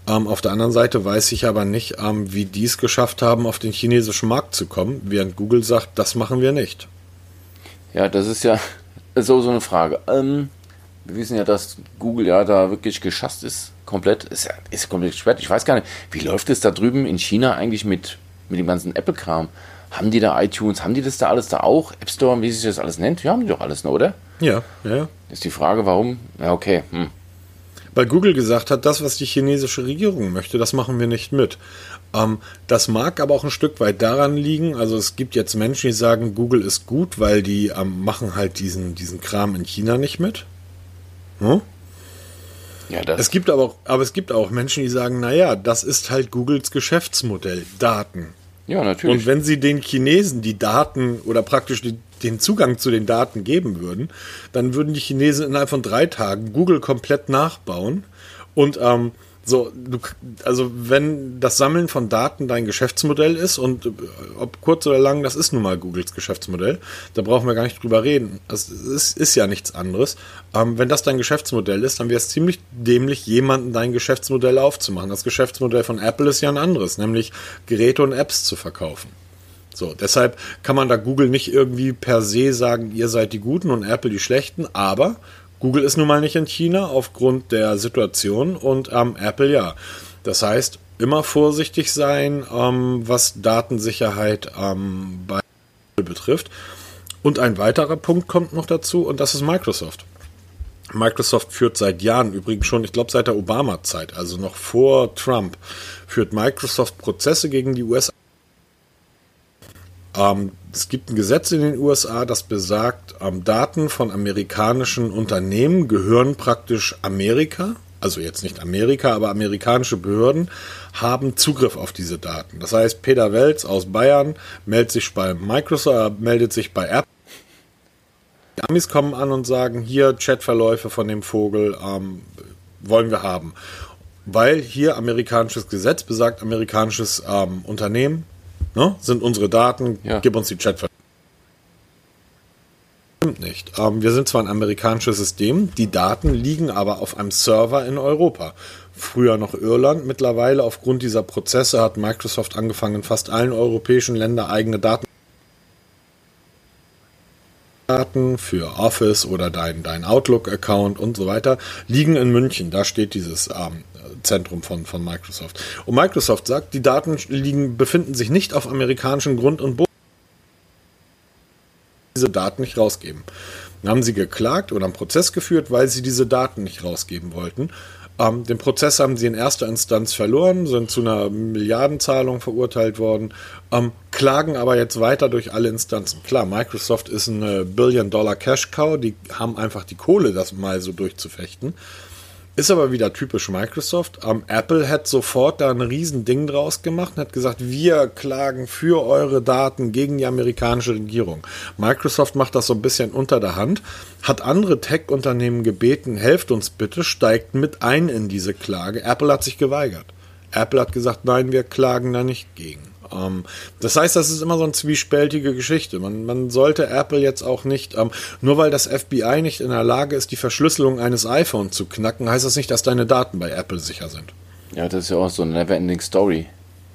Ähm, auf der anderen Seite weiß ich aber nicht, ähm, wie die es geschafft haben, auf den chinesischen Markt zu kommen, während Google sagt, das machen wir nicht. Ja, das ist ja so, so eine Frage. Ähm, wir wissen ja, dass Google ja da wirklich geschasst ist. Komplett. Ist ja ist komplett gesperrt. Ich weiß gar nicht, wie läuft es da drüben in China eigentlich mit, mit dem ganzen Apple-Kram? Haben die da iTunes? Haben die das da alles da auch? App Store, wie sich das alles nennt? Ja, haben die doch alles, ne, oder? Ja, ja. Ist die Frage, warum? Ja, okay. Hm. Weil Google gesagt hat, das, was die chinesische Regierung möchte, das machen wir nicht mit. Ähm, das mag aber auch ein Stück weit daran liegen. Also es gibt jetzt Menschen, die sagen, Google ist gut, weil die ähm, machen halt diesen, diesen Kram in China nicht mit. Hm? Ja, das. Es gibt aber auch, aber es gibt auch Menschen, die sagen, naja, das ist halt Googles Geschäftsmodell, Daten. Ja, natürlich. Und wenn sie den Chinesen die Daten oder praktisch die, den Zugang zu den Daten geben würden, dann würden die Chinesen innerhalb von drei Tagen Google komplett nachbauen. Und ähm, so, du, also wenn das Sammeln von Daten dein Geschäftsmodell ist und äh, ob kurz oder lang, das ist nun mal Googles Geschäftsmodell, da brauchen wir gar nicht drüber reden. Das ist, ist ja nichts anderes. Ähm, wenn das dein Geschäftsmodell ist, dann wäre es ziemlich dämlich, jemanden dein Geschäftsmodell aufzumachen. Das Geschäftsmodell von Apple ist ja ein anderes, nämlich Geräte und Apps zu verkaufen. So, deshalb kann man da Google nicht irgendwie per se sagen, ihr seid die Guten und Apple die Schlechten, aber Google ist nun mal nicht in China aufgrund der Situation und ähm, Apple ja. Das heißt, immer vorsichtig sein, ähm, was Datensicherheit ähm, bei Apple betrifft. Und ein weiterer Punkt kommt noch dazu und das ist Microsoft. Microsoft führt seit Jahren, übrigens schon, ich glaube seit der Obama-Zeit, also noch vor Trump, führt Microsoft Prozesse gegen die USA. Ähm, es gibt ein Gesetz in den USA, das besagt, ähm, Daten von amerikanischen Unternehmen gehören praktisch Amerika. Also jetzt nicht Amerika, aber amerikanische Behörden haben Zugriff auf diese Daten. Das heißt, Peter Welz aus Bayern meldet sich bei Microsoft, äh, meldet sich bei Apple. Die Amis kommen an und sagen, hier Chatverläufe von dem Vogel ähm, wollen wir haben. Weil hier amerikanisches Gesetz besagt, amerikanisches ähm, Unternehmen ne, sind unsere Daten, Ja. gib uns die Chatverläufe. nicht. Ähm, wir sind zwar ein amerikanisches System, die Daten liegen aber auf einem Server in Europa. Früher noch Irland. Mittlerweile aufgrund dieser Prozesse hat Microsoft angefangen, in fast allen europäischen Ländern eigene Daten Daten für Office oder dein, dein Outlook-Account und so weiter liegen in München. Da steht dieses ähm, Zentrum von, von Microsoft. Und Microsoft sagt, die Daten liegen, befinden sich nicht auf amerikanischem Grund und Boden. Diese Daten nicht rausgeben. Dann haben sie geklagt oder einen Prozess geführt, weil sie diese Daten nicht rausgeben wollten. Ähm, den Prozess haben sie in erster Instanz verloren, sind zu einer Milliardenzahlung verurteilt worden, ähm, klagen aber jetzt weiter durch alle Instanzen. Klar, Microsoft ist eine Billion-Dollar-Cash-Cow, die haben einfach die Kohle, das mal so durchzufechten. Ist aber wieder typisch Microsoft. Ähm, Apple hat sofort da ein Riesending draus gemacht und hat gesagt, wir klagen für eure Daten gegen die amerikanische Regierung. Microsoft macht das so ein bisschen unter der Hand, hat andere Tech-Unternehmen gebeten, helft uns bitte, steigt mit ein in diese Klage. Apple hat sich geweigert. Apple hat gesagt, nein, wir klagen da nicht gegen. Ähm, das heißt, das ist immer so eine zwiespältige Geschichte. Man, man sollte Apple jetzt auch nicht, ähm, nur weil das FBI nicht in der Lage ist, die Verschlüsselung eines iPhones zu knacken, heißt das nicht, dass deine Daten bei Apple sicher sind. Ja, das ist ja auch so eine never-ending Story.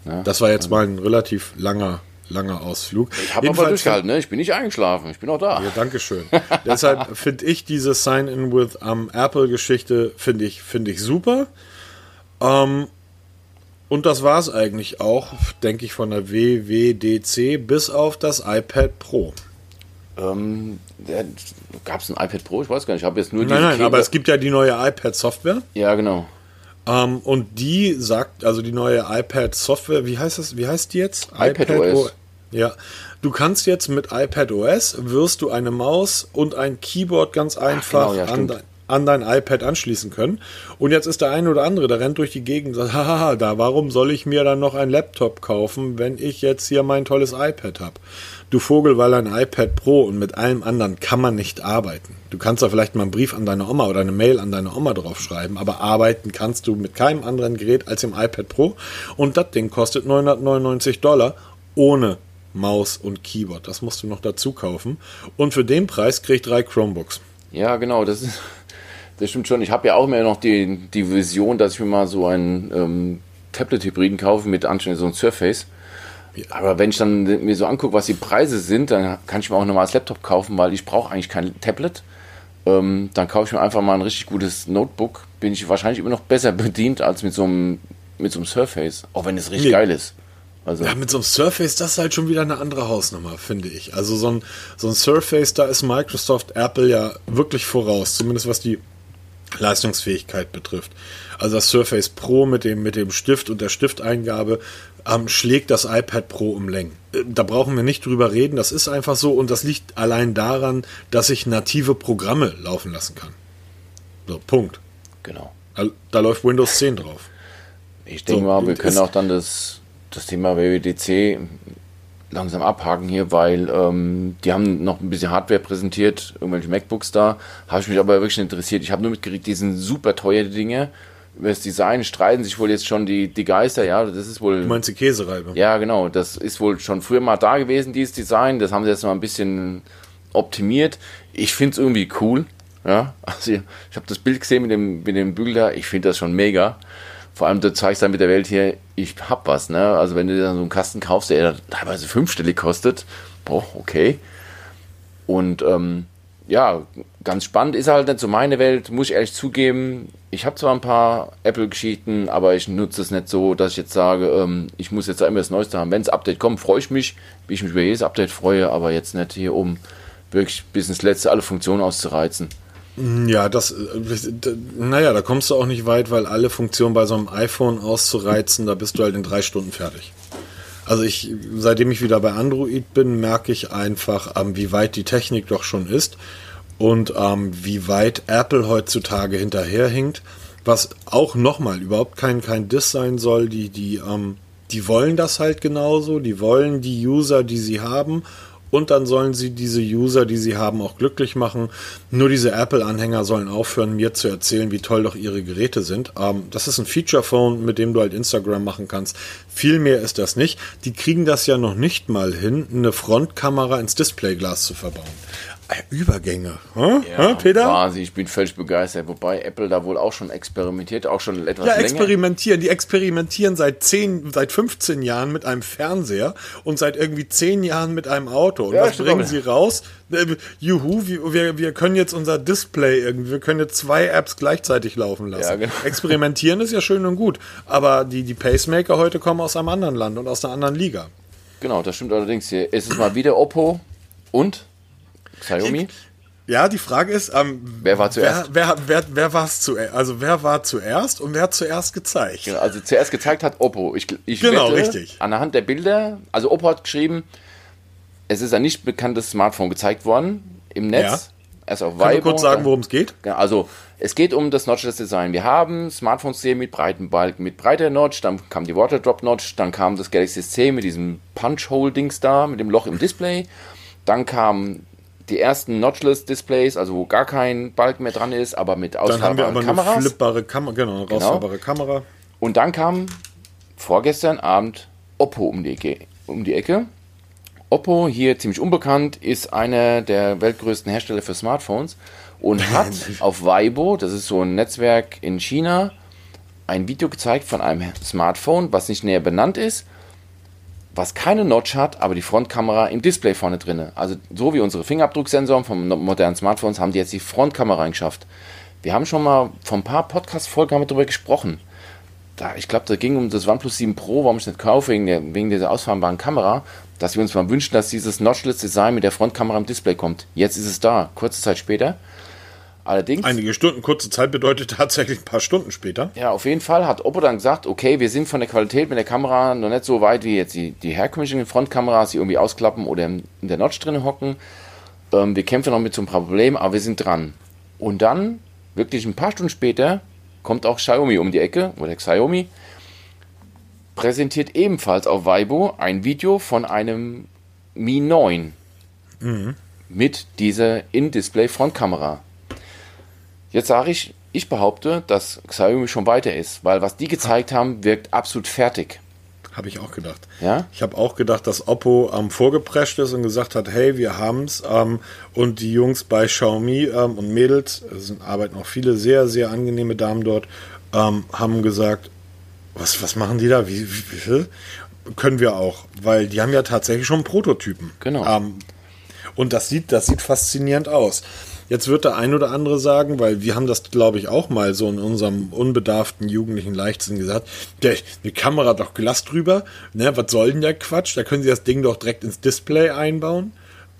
Ne? Das war jetzt mal ein relativ langer langer Ausflug. Ich habe aber durchgehalten, ne? Ich bin nicht eingeschlafen, ich bin auch da. Ja, danke schön. Deshalb finde ich diese Sign-in with um, Apple-Geschichte finde ich, find ich super. Ähm, und das war es eigentlich auch, denke ich, von der WWDC bis auf das iPad Pro. Ähm, Gab es ein iPad Pro? Ich weiß gar nicht. Ich habe jetzt nur die. Nein, nein, aber es gibt ja die neue iPad-Software. Ja, genau. Ähm, und die sagt, also die neue iPad-Software, wie heißt das? Wie heißt die jetzt? iPad, iPad OS. Ja. Du kannst jetzt mit iPad OS wirst du eine Maus und ein Keyboard ganz einfach Ach, genau, ja, an, an dein iPad anschließen können. Und jetzt ist der eine oder andere, der rennt durch die Gegend und sagt, haha, da, warum soll ich mir dann noch ein Laptop kaufen, wenn ich jetzt hier mein tolles iPad habe? Du Vogel, weil ein iPad Pro und mit allem anderen kann man nicht arbeiten. Du kannst da vielleicht mal einen Brief an deine Oma oder eine Mail an deine Oma draufschreiben, aber arbeiten kannst du mit keinem anderen Gerät als dem iPad Pro. Und das Ding kostet 999 Dollar ohne Maus und Keyboard. Das musst du noch dazu kaufen. Und für den Preis krieg ich drei Chromebooks. Ja, genau. Das ist, das stimmt schon. Ich habe ja auch immer noch die, die Vision, dass ich mir mal so einen ähm, Tablet-Hybriden kaufe mit anständig so einem Surface. Aber wenn ich dann mir so angucke, was die Preise sind, dann kann ich mir auch ein normales Laptop kaufen, weil ich brauche eigentlich kein Tablet. Ähm, dann kaufe ich mir einfach mal ein richtig gutes Notebook. Bin ich wahrscheinlich immer noch besser bedient als mit so einem, mit so einem Surface. Auch wenn es richtig nee. geil ist. Also ja, mit so einem Surface, das ist halt schon wieder eine andere Hausnummer, finde ich. Also so ein, so ein Surface, da ist Microsoft, Apple ja wirklich voraus, zumindest was die Leistungsfähigkeit betrifft. Also das Surface Pro mit dem, mit dem Stift und der Stifteingabe ähm, schlägt das iPad Pro um Längen. Äh, da brauchen wir nicht drüber reden, das ist einfach so und das liegt allein daran, dass ich native Programme laufen lassen kann. So, Punkt. Genau. Da, da läuft Windows 10 drauf. Ich denke so, mal, wir können auch dann das, das Thema WWDC langsam abhaken hier, weil ähm, die haben noch ein bisschen Hardware präsentiert, irgendwelche MacBooks da. Habe ich mich aber wirklich interessiert. Ich habe nur mitgekriegt, die sind super teure Dinge. Über das Design streiten sich wohl jetzt schon die, die Geister, ja, das ist wohl... Du meinst die Käsereibe? Ja, genau, das ist wohl schon früher mal da gewesen, dieses Design. Das haben sie jetzt mal ein bisschen optimiert. Ich finde es irgendwie cool, ja. Also ich, ich habe das Bild gesehen mit dem, mit dem Bügel da, ich finde das schon mega. Vor allem, du zeigst dann mit der Welt hier, ich hab was, ne? Also wenn du dann so einen Kasten kaufst, der teilweise fünfstellig kostet, boah, okay. Und ähm, ja, ganz spannend ist halt nicht so meine Welt, muss ich ehrlich zugeben. Ich habe zwar ein paar Apple-Geschichten, aber ich nutze es nicht so, dass ich jetzt sage, ähm, ich muss jetzt immer das Neueste haben. Wenn das Update kommt, freue ich mich, wie ich mich über jedes Update freue, aber jetzt nicht hier, um wirklich bis ins Letzte alle Funktionen auszureizen. Ja, das, äh, naja, da kommst du auch nicht weit, weil alle Funktionen bei so einem iPhone auszureizen, da bist du halt in drei Stunden fertig. Also ich, seitdem ich wieder bei Android bin, merke ich einfach, ähm, wie weit die Technik doch schon ist und ähm, wie weit Apple heutzutage hinterherhinkt, was auch nochmal überhaupt kein, kein Diss sein soll, die, die, ähm, die wollen das halt genauso, die wollen die User, die sie haben und dann sollen sie diese User, die sie haben, auch glücklich machen. Nur diese Apple-Anhänger sollen aufhören, mir zu erzählen, wie toll doch ihre Geräte sind. Ähm, das ist ein Feature-Phone, mit dem du halt Instagram machen kannst. Viel mehr ist das nicht. Die kriegen das ja noch nicht mal hin, eine Frontkamera ins Displayglas zu verbauen. Übergänge. Hm? Ja, Peter? Quasi, ich bin völlig begeistert. Wobei Apple da wohl auch schon experimentiert, auch schon etwas ja, länger. experimentieren. Die experimentieren seit 10, seit 15 Jahren mit einem Fernseher und seit irgendwie 10 Jahren mit einem Auto. Und ja, was bringen sie raus? Äh, juhu, wir, wir können jetzt unser Display irgendwie, wir können jetzt zwei Apps gleichzeitig laufen lassen. Ja, genau. Experimentieren ist ja schön und gut. Aber die, die Pacemaker heute kommen aus einem anderen Land und aus einer anderen Liga. Genau, das stimmt allerdings hier. Es ist mal wieder Oppo und Xiaomi? Ja, die Frage ist, ähm, wer war zuerst? Wer, wer, wer, wer war zuerst? Also wer war zuerst und wer hat zuerst gezeigt? Genau, also zuerst gezeigt hat Oppo. Ich, ich genau, wette, richtig. Anhand der Bilder, also Oppo hat geschrieben, es ist ein nicht bekanntes Smartphone gezeigt worden im Netz. Ja. Erst auf Weibo. kurz sagen, worum es geht? Also es geht um das Notchless Design. Wir haben Smartphones hier mit breiten Balken, mit breiter Notch, dann kam die Waterdrop Notch, dann kam das Galaxy S10 mit diesem Punch-Hole-Dings da, mit dem Loch im Display. Dann kam die ersten Notchless-Displays, also wo gar kein Balken mehr dran ist, aber mit ausfahrbaren Dann haben wir aber Kameras. eine flippbare Kamera, genau, eine rausfahrbare genau. Kamera. Und dann kam vorgestern Abend Oppo um die, Ecke, um die Ecke. Oppo, hier ziemlich unbekannt, ist einer der weltgrößten Hersteller für Smartphones und hat auf Weibo, das ist so ein Netzwerk in China, ein Video gezeigt von einem Smartphone, was nicht näher benannt ist, was keine Notch hat, aber die Frontkamera im Display vorne drin. Also so wie unsere Fingerabdrucksensoren von modernen Smartphones haben die jetzt die Frontkamera geschafft. Wir haben schon mal vor ein paar Podcast-Folgen darüber gesprochen. Da, ich glaube, da ging um das OnePlus 7 Pro, warum ich nicht kaufe, wegen, der, wegen dieser ausfahrbaren Kamera, dass wir uns mal wünschen, dass dieses Notchless Design mit der Frontkamera im Display kommt. Jetzt ist es da, kurze Zeit später. Allerdings. Einige Stunden, kurze Zeit bedeutet tatsächlich ein paar Stunden später. Ja, auf jeden Fall hat Oppo dann gesagt, okay, wir sind von der Qualität mit der Kamera noch nicht so weit wie jetzt die, die herkömmlichen Frontkameras, die irgendwie ausklappen oder in der Notch drin hocken. Ähm, wir kämpfen noch mit so einem Problem, aber wir sind dran. Und dann, wirklich ein paar Stunden später, kommt auch Xiaomi um die Ecke, oder Xiaomi, präsentiert ebenfalls auf Weibo ein Video von einem Mi 9 mhm. mit dieser In-Display-Frontkamera. Jetzt sage ich, ich behaupte, dass Xiaomi schon weiter ist, weil was die gezeigt haben, wirkt absolut fertig. Habe ich auch gedacht. Ja? Ich habe auch gedacht, dass Oppo ähm, vorgeprescht ist und gesagt hat, hey, wir haben's. Ähm, und die Jungs bei Xiaomi ähm, und Mädels, es sind, arbeiten auch viele sehr, sehr angenehme Damen dort, ähm, haben gesagt, was, was machen die da? Wie, wie, wie, Können wir auch, weil die haben ja tatsächlich schon Prototypen. Genau. Ähm, und das sieht, das sieht faszinierend aus. Jetzt wird der ein oder andere sagen, weil wir haben das, glaube ich, auch mal so in unserem unbedarften jugendlichen Leichtsinn gesagt, der, die Kamera doch Glas drüber, ne, was soll denn der Quatsch? Da können Sie das Ding doch direkt ins Display einbauen.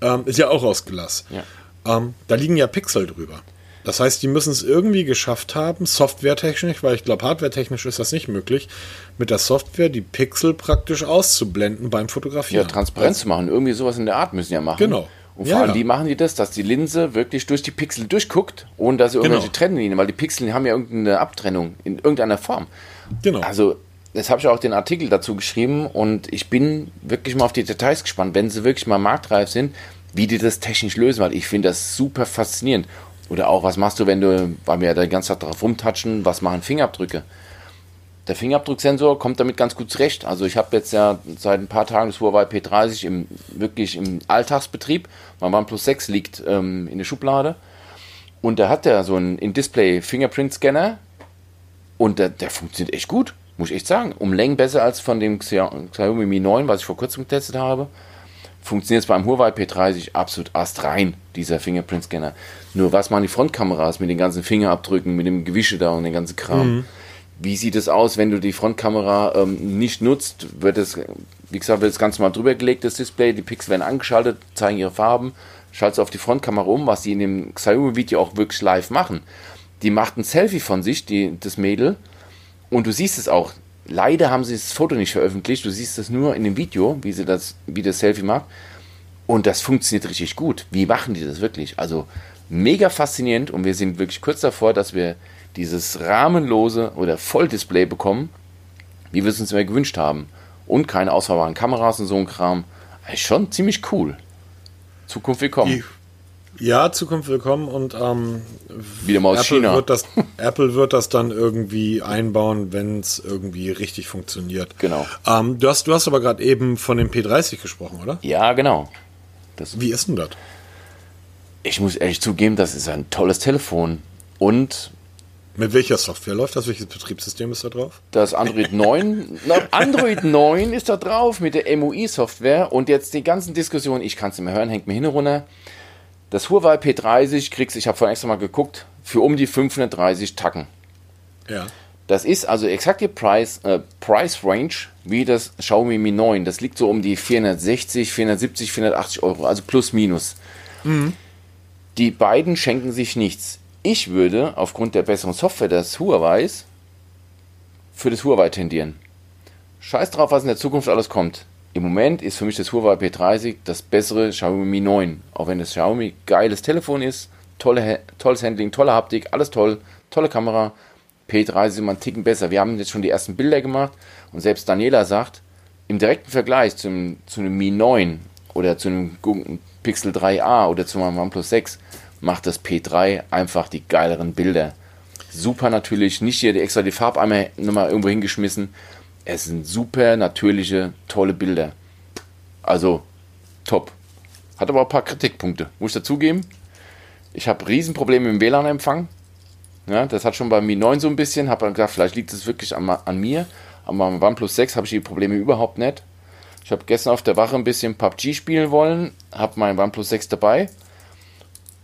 Ähm, ist ja auch aus Glas. Ja. Ähm, da liegen ja Pixel drüber. Das heißt, die müssen es irgendwie geschafft haben, softwaretechnisch, weil ich glaube, hardwaretechnisch ist das nicht möglich, mit der Software die Pixel praktisch auszublenden beim Fotografieren. Ja, transparent zu machen. Irgendwie sowas in der Art müssen ja machen. Genau. Und vor ja, allem, wie machen die das, dass die Linse wirklich durch die Pixel durchguckt, ohne dass sie genau. irgendwelche genau. Trennlinien, weil die Pixel haben ja irgendeine Abtrennung in irgendeiner Form. Genau. Also, das habe ich auch den Artikel dazu geschrieben und ich bin wirklich mal auf die Details gespannt, wenn sie wirklich mal marktreif sind, wie die das technisch lösen, weil ich finde das super faszinierend. Oder auch, was machst du, wenn du, weil wir ja die ganze Zeit drauf rumtatschen, was machen Fingerabdrücke? Der Fingerabdrucksensor kommt damit ganz gut zurecht. Also ich habe jetzt ja seit ein paar Tagen das Huawei P30 im, wirklich im Alltagsbetrieb. Mein OnePlus 6 liegt ähm, in der Schublade. Und da hat der so einen In-Display Fingerprint-Scanner. Und der, der funktioniert echt gut, muss ich echt sagen. Um Längen besser als von dem Xiaomi Mi 9, was ich vor kurzem getestet habe. Funktioniert es beim Huawei P30 absolut astrein, dieser Fingerprint-Scanner. Nur was machen die Frontkameras mit den ganzen Fingerabdrücken, mit dem Gewische da und den ganzen Kram. Mhm. Wie sieht es aus, wenn du die Frontkamera ähm, nicht nutzt? Wird es, wie gesagt, wird das ganz normal drüber gelegt, das Display, die Pixel werden angeschaltet, zeigen ihre Farben, schaltest auf die Frontkamera um, was die in dem Xiaomi-Video auch wirklich live machen. Die macht ein Selfie von sich, die, das Mädel, und du siehst es auch. Leider haben sie das Foto nicht veröffentlicht, du siehst es nur in dem Video, wie sie das, wie das Selfie macht. Und das funktioniert richtig gut. Wie machen die das wirklich? Also mega faszinierend und wir sind wirklich kurz davor, dass wir dieses rahmenlose oder Volldisplay bekommen, wie wir es uns immer gewünscht haben. Und keine ausfahrbaren Kameras und so ein Kram. Schon ziemlich cool. Zukunft willkommen. Ja, Zukunft willkommen und ähm, wieder mal aus Apple China. Wird das, Apple wird das dann irgendwie einbauen, wenn es irgendwie richtig funktioniert. Genau. Ähm, du, hast, du hast aber gerade eben von dem P30 gesprochen, oder? Ja, genau. Das Wie ist denn das? Ich muss ehrlich zugeben, das ist ein tolles Telefon. Und Mit welcher Software läuft das? Welches Betriebssystem ist da drauf? das Android 9, na, Android 9 ist da drauf mit der MUI-Software. Und jetzt die ganzen Diskussionen, ich kann es nicht mehr hören, hängt mir hin und runter. Das Huawei P30 kriegst, ich habe vorhin extra mal geguckt, für um die 530 Tacken. Ja. Das ist also exakt die Price, äh, Price Range wie das Xiaomi Mi 9. Das liegt so um die 460, 470, 480 Euro, also plus minus. Die beiden schenken sich nichts. Ich würde aufgrund der besseren Software des Huawei's für das Huawei tendieren. Scheiß drauf, was in der Zukunft alles kommt. Im Moment ist für mich das Huawei P30 das bessere Xiaomi Mi 9. Auch wenn das Xiaomi geiles Telefon ist, tolle, tolles Handling, tolle Haptik, alles toll, tolle Kamera. P30 ist immer einen Ticken besser. Wir haben jetzt schon die ersten Bilder gemacht und selbst Daniela sagt, im direkten Vergleich zum, zu einem Mi 9 oder zu einem Pixel 3a oder zu einem OnePlus 6 macht das P3 einfach die geileren Bilder. Super natürlich, nicht hier extra die Farbeimer nochmal irgendwo hingeschmissen. Es sind super natürliche, tolle Bilder. Also, top. Hat aber auch ein paar Kritikpunkte, muss ich dazugeben. Ich habe Riesenprobleme im WLAN-Empfang. Ja, das hat schon bei Mi 9 so ein bisschen. Habe gesagt, vielleicht liegt es wirklich an, an mir. Aber beim OnePlus 6 habe ich die Probleme überhaupt nicht. Ich habe gestern auf der Wache ein bisschen PUBG spielen wollen, habe mein OnePlus 6 dabei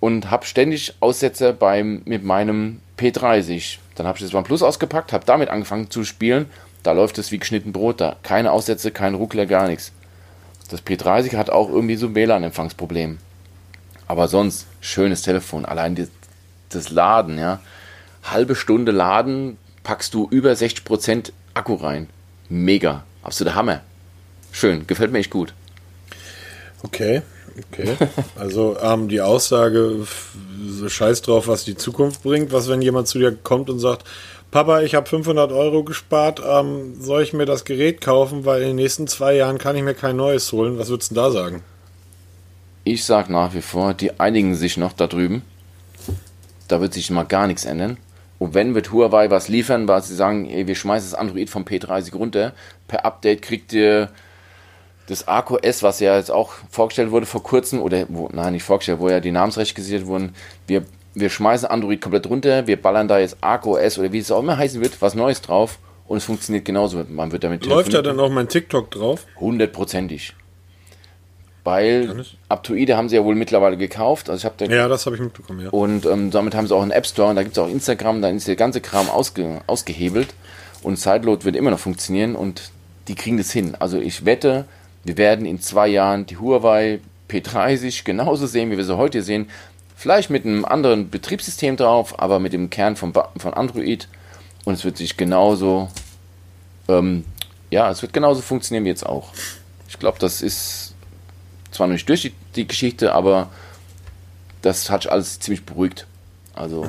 und habe ständig Aussetzer beim, mit meinem P30. Dann habe ich das OnePlus ausgepackt, habe damit angefangen zu spielen. Da läuft es wie geschnitten Brot da. Keine Aussätze, kein Ruckler, gar nichts. Das P30 hat auch irgendwie so ein WLAN-Empfangsproblem. Aber sonst, schönes Telefon. Allein die, das Laden, ja. Halbe Stunde Laden, packst du über 60% Akku rein. Mega. Absoluter Hammer. Schön, gefällt mir echt gut. Okay, okay. Also ähm, die Aussage, so scheiß drauf, was die Zukunft bringt. Was, wenn jemand zu dir kommt und sagt, Papa, ich habe 500 Euro gespart, ähm, soll ich mir das Gerät kaufen, weil in den nächsten zwei Jahren kann ich mir kein neues holen. Was würdest du da sagen? Ich sag nach wie vor, die einigen sich noch da drüben. Da wird sich mal gar nichts ändern. Und wenn wird Huawei was liefern, was sie sagen, ey, wir schmeißen das Android vom P30 runter. Per Update kriegt ihr das Arco S, was ja jetzt auch vorgestellt wurde vor kurzem, oder wo, nein, nicht vorgestellt, wo ja die Namensrechte gesichert wurden. Wir, wir schmeißen Android komplett runter, wir ballern da jetzt Arco S oder wie es auch immer heißen wird, was Neues drauf. Und es funktioniert genauso. Man wird damit Läuft da dann auch mein TikTok drauf? Hundertprozentig. Weil? Aptoide haben sie ja wohl mittlerweile gekauft. Also ich da Ja, das habe ich mitbekommen, ja. und ähm, damit haben sie auch einen App Store und da gibt es auch Instagram, da ist der ganze Kram ausge, ausgehebelt und Sideload wird immer noch funktionieren und die kriegen das hin. Also ich wette, wir werden in zwei Jahren die Huawei P30 genauso sehen, wie wir sie heute sehen. Vielleicht mit einem anderen Betriebssystem drauf, aber mit dem Kern von, von Android und es wird sich genauso, ähm, ja, es wird genauso funktionieren wie jetzt auch. Ich glaube, das ist zwar noch nicht durch die, die Geschichte, aber das hat alles ziemlich beruhigt. Also,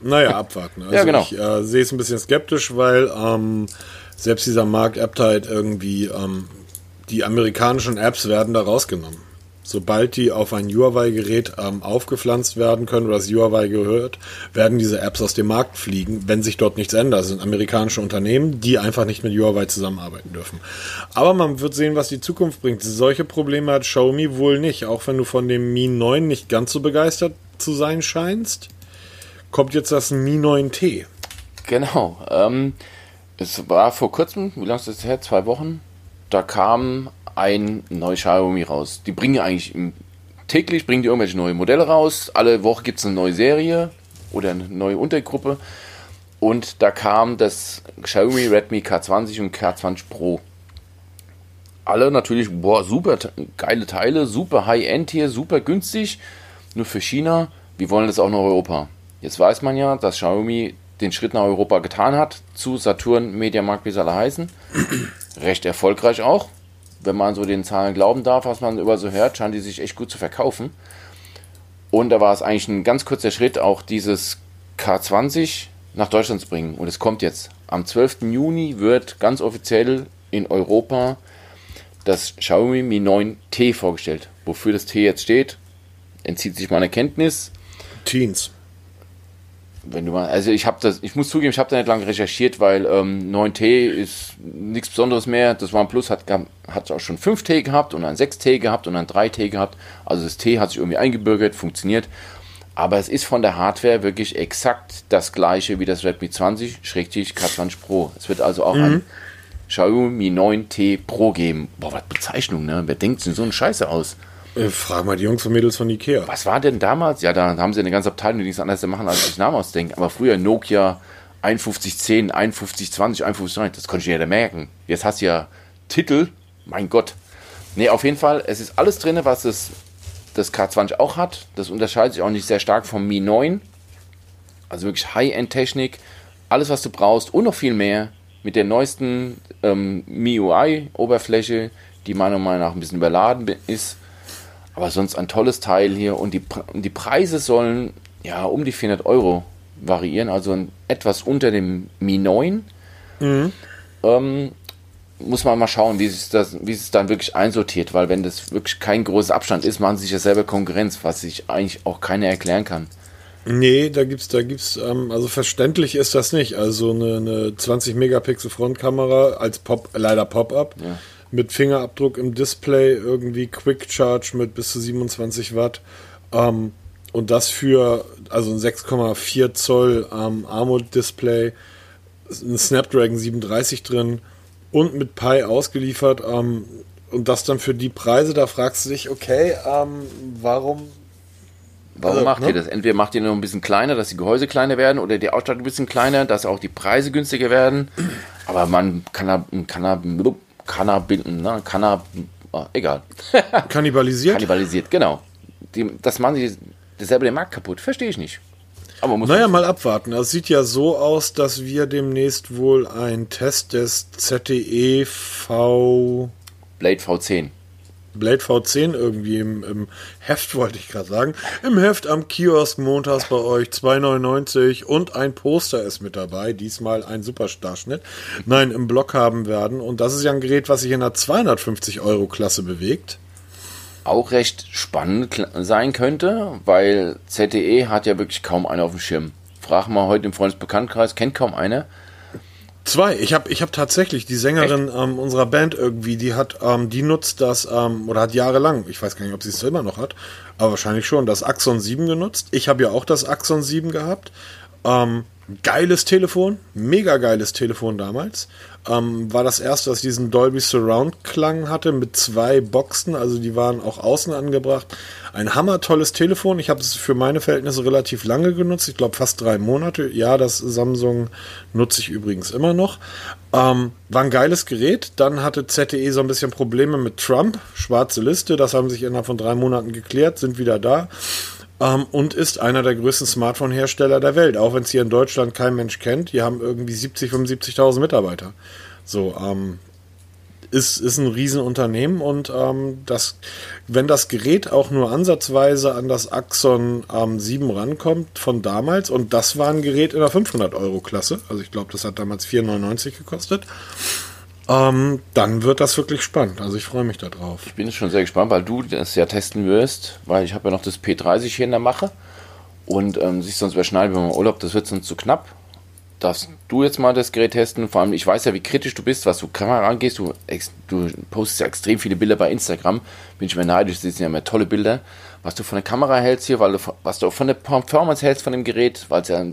Naja, abwarten. Also Ja, genau. Ich äh, sehe es ein bisschen skeptisch, weil ähm, selbst dieser Markt Apptite irgendwie, ähm, die amerikanischen Apps werden da rausgenommen. Sobald die auf ein Huawei-Gerät ähm, aufgepflanzt werden können oder das Huawei gehört, werden diese Apps aus dem Markt fliegen, wenn sich dort nichts ändert. Das sind amerikanische Unternehmen, die einfach nicht mit Huawei zusammenarbeiten dürfen. Aber man wird sehen, was die Zukunft bringt. Solche Probleme hat Xiaomi wohl nicht, auch wenn du von dem Mi 9 nicht ganz so begeistert zu sein scheinst kommt jetzt das Mi 9T. genau. Ähm, es war vor kurzem, wie lange ist das her? Zwei Wochen. Da kam ein neues Xiaomi raus. Die bringen eigentlich täglich bringen die irgendwelche neue Modelle raus. Alle Woche gibt es eine neue Serie oder eine neue Untergruppe. Und da kam das Xiaomi Redmi K20 und K20 Pro. Alle natürlich, boah, super geile Teile, super High-End hier, super günstig. Nur für China, wir wollen das auch nach Europa. Jetzt weiß man ja, dass Xiaomi den Schritt nach Europa getan hat, zu Saturn, Mediamarkt, wie sie alle heißen. Recht erfolgreich auch. Wenn man so den Zahlen glauben darf, was man über so hört, scheinen die sich echt gut zu verkaufen. Und da war es eigentlich ein ganz kurzer Schritt, auch dieses K20 nach Deutschland zu bringen. Und es kommt jetzt. Am 12. Juni wird ganz offiziell in Europa das Xiaomi Mi 9T vorgestellt. Wofür das T jetzt steht, entzieht sich meiner Kenntnis. Teens. Wenn du mal, also ich habe das, ich muss zugeben, ich habe da nicht lange recherchiert, weil ähm, 9T ist nichts Besonderes mehr. Das OnePlus hat, hat auch schon 5T gehabt und ein 6T gehabt und ein 3T gehabt. Also das T hat sich irgendwie eingebürgert, funktioniert. Aber es ist von der Hardware wirklich exakt das gleiche wie das Redmi 20 K20 Pro. Es wird also auch mhm. ein Xiaomi 9T Pro geben. Boah, was Bezeichnung, ne? Wer denkt denn so eine Scheiße aus? Äh, frag mal die Jungs und Mädels von Ikea. Was war denn damals? Ja, da haben sie eine ganze Abteilung, die nichts anderes machen, als sich Namen ausdenken. Aber früher Nokia 5110, 5120, 5130, das konnte ich ja merken. Jetzt hast du ja Titel, mein Gott. Ne, auf jeden Fall, es ist alles drin, was das, das K20 auch hat. Das unterscheidet sich auch nicht sehr stark vom Mi 9. Also wirklich High-End-Technik. Alles, was du brauchst und noch viel mehr. Mit der neuesten ähm, MIUI-Oberfläche, die meiner Meinung nach ein bisschen überladen ist aber sonst ein tolles Teil hier und die, die Preise sollen ja um die 400 Euro variieren, also etwas unter dem Mi 9. Mhm. Ähm, muss man mal schauen, wie sich das, wie es dann wirklich einsortiert, weil wenn das wirklich kein großer Abstand ist, machen sie sich ja selber Konkurrenz, was sich eigentlich auch keiner erklären kann. Nee, da gibt's, da gibt's, ähm, also verständlich ist das nicht. Also eine, eine 20 Megapixel Frontkamera als Pop, leider Pop-up. Ja mit Fingerabdruck im Display, irgendwie Quick Charge mit bis zu 27 Watt. Ähm, und das für also ein 6,4 Zoll ähm, AMOLED-Display, ein Snapdragon 37 drin und mit Pi ausgeliefert. Ähm, und das dann für die Preise, da fragst du dich, okay, ähm, warum Warum also, macht ne? ihr das? Entweder macht ihr nur ein bisschen kleiner, dass die Gehäuse kleiner werden oder die Ausstattung ein bisschen kleiner, dass auch die Preise günstiger werden. Aber man kann da, kann da Cannab, ne, Cannab, oh, egal. Kannibalisiert? Kannibalisiert, genau. Die, das machen sie selber den Markt kaputt. Verstehe ich nicht. Aber muss naja, mal abwarten. Es sieht ja so aus, dass wir demnächst wohl einen Test des ZTE V. Blade V10. Blade V10 irgendwie im, im Heft, wollte ich gerade sagen. Im Heft am Kiosk montags bei euch 2,99 und ein Poster ist mit dabei. Diesmal ein Superstarschnitt. Nein, im Block haben werden. Und das ist ja ein Gerät, was sich in der 250 Euro Klasse bewegt. Auch recht spannend sein könnte, weil ZTE hat ja wirklich kaum einer auf dem Schirm. Frag mal heute im Freundesbekanntkreis, kennt kaum einer. Zwei. Ich habe ich hab tatsächlich die Sängerin ähm, unserer Band irgendwie, die hat, ähm, die nutzt das ähm, oder hat jahrelang, ich weiß gar nicht, ob sie es immer noch hat, aber wahrscheinlich schon, das Axon 7 genutzt. Ich habe ja auch das Axon 7 gehabt. Ähm, geiles Telefon, mega geiles Telefon damals. Ähm, war das erste, das diesen Dolby Surround Klang hatte mit zwei Boxen, also die waren auch außen angebracht. Ein hammertolles Telefon. Ich habe es für meine Verhältnisse relativ lange genutzt. Ich glaube fast drei Monate. Ja, das Samsung nutze ich übrigens immer noch. Ähm, war ein geiles Gerät. Dann hatte ZTE so ein bisschen Probleme mit Trump. Schwarze Liste. Das haben sich innerhalb von drei Monaten geklärt, sind wieder da ähm, und ist einer der größten Smartphone-Hersteller der Welt, auch wenn es hier in Deutschland kein Mensch kennt. Die haben irgendwie 70, 75.000 Mitarbeiter. So, ähm, ist, ist ein Riesenunternehmen und ähm, das, wenn das Gerät auch nur ansatzweise an das Axon ähm, 7 rankommt von damals und das war ein Gerät in der 500 Euro Klasse, also ich glaube, das hat damals 4,99 gekostet, ähm, dann wird das wirklich spannend. Also ich freue mich darauf. Ich bin schon sehr gespannt, weil du das ja testen wirst, weil ich habe ja noch das P30 hier in der Mache und ähm, sich sonst überschneiden, wenn man Urlaub, das wird sonst zu knapp. Darfst du jetzt mal das Gerät testen? Vor allem, ich weiß ja, wie kritisch du bist, was du Kamera angehst. Du, du postest ja extrem viele Bilder bei Instagram. Bin ich mir neidisch, das sind ja immer tolle Bilder. Was du von der Kamera hältst hier, weil du, was du auch von der Performance hältst von dem Gerät, weil es ja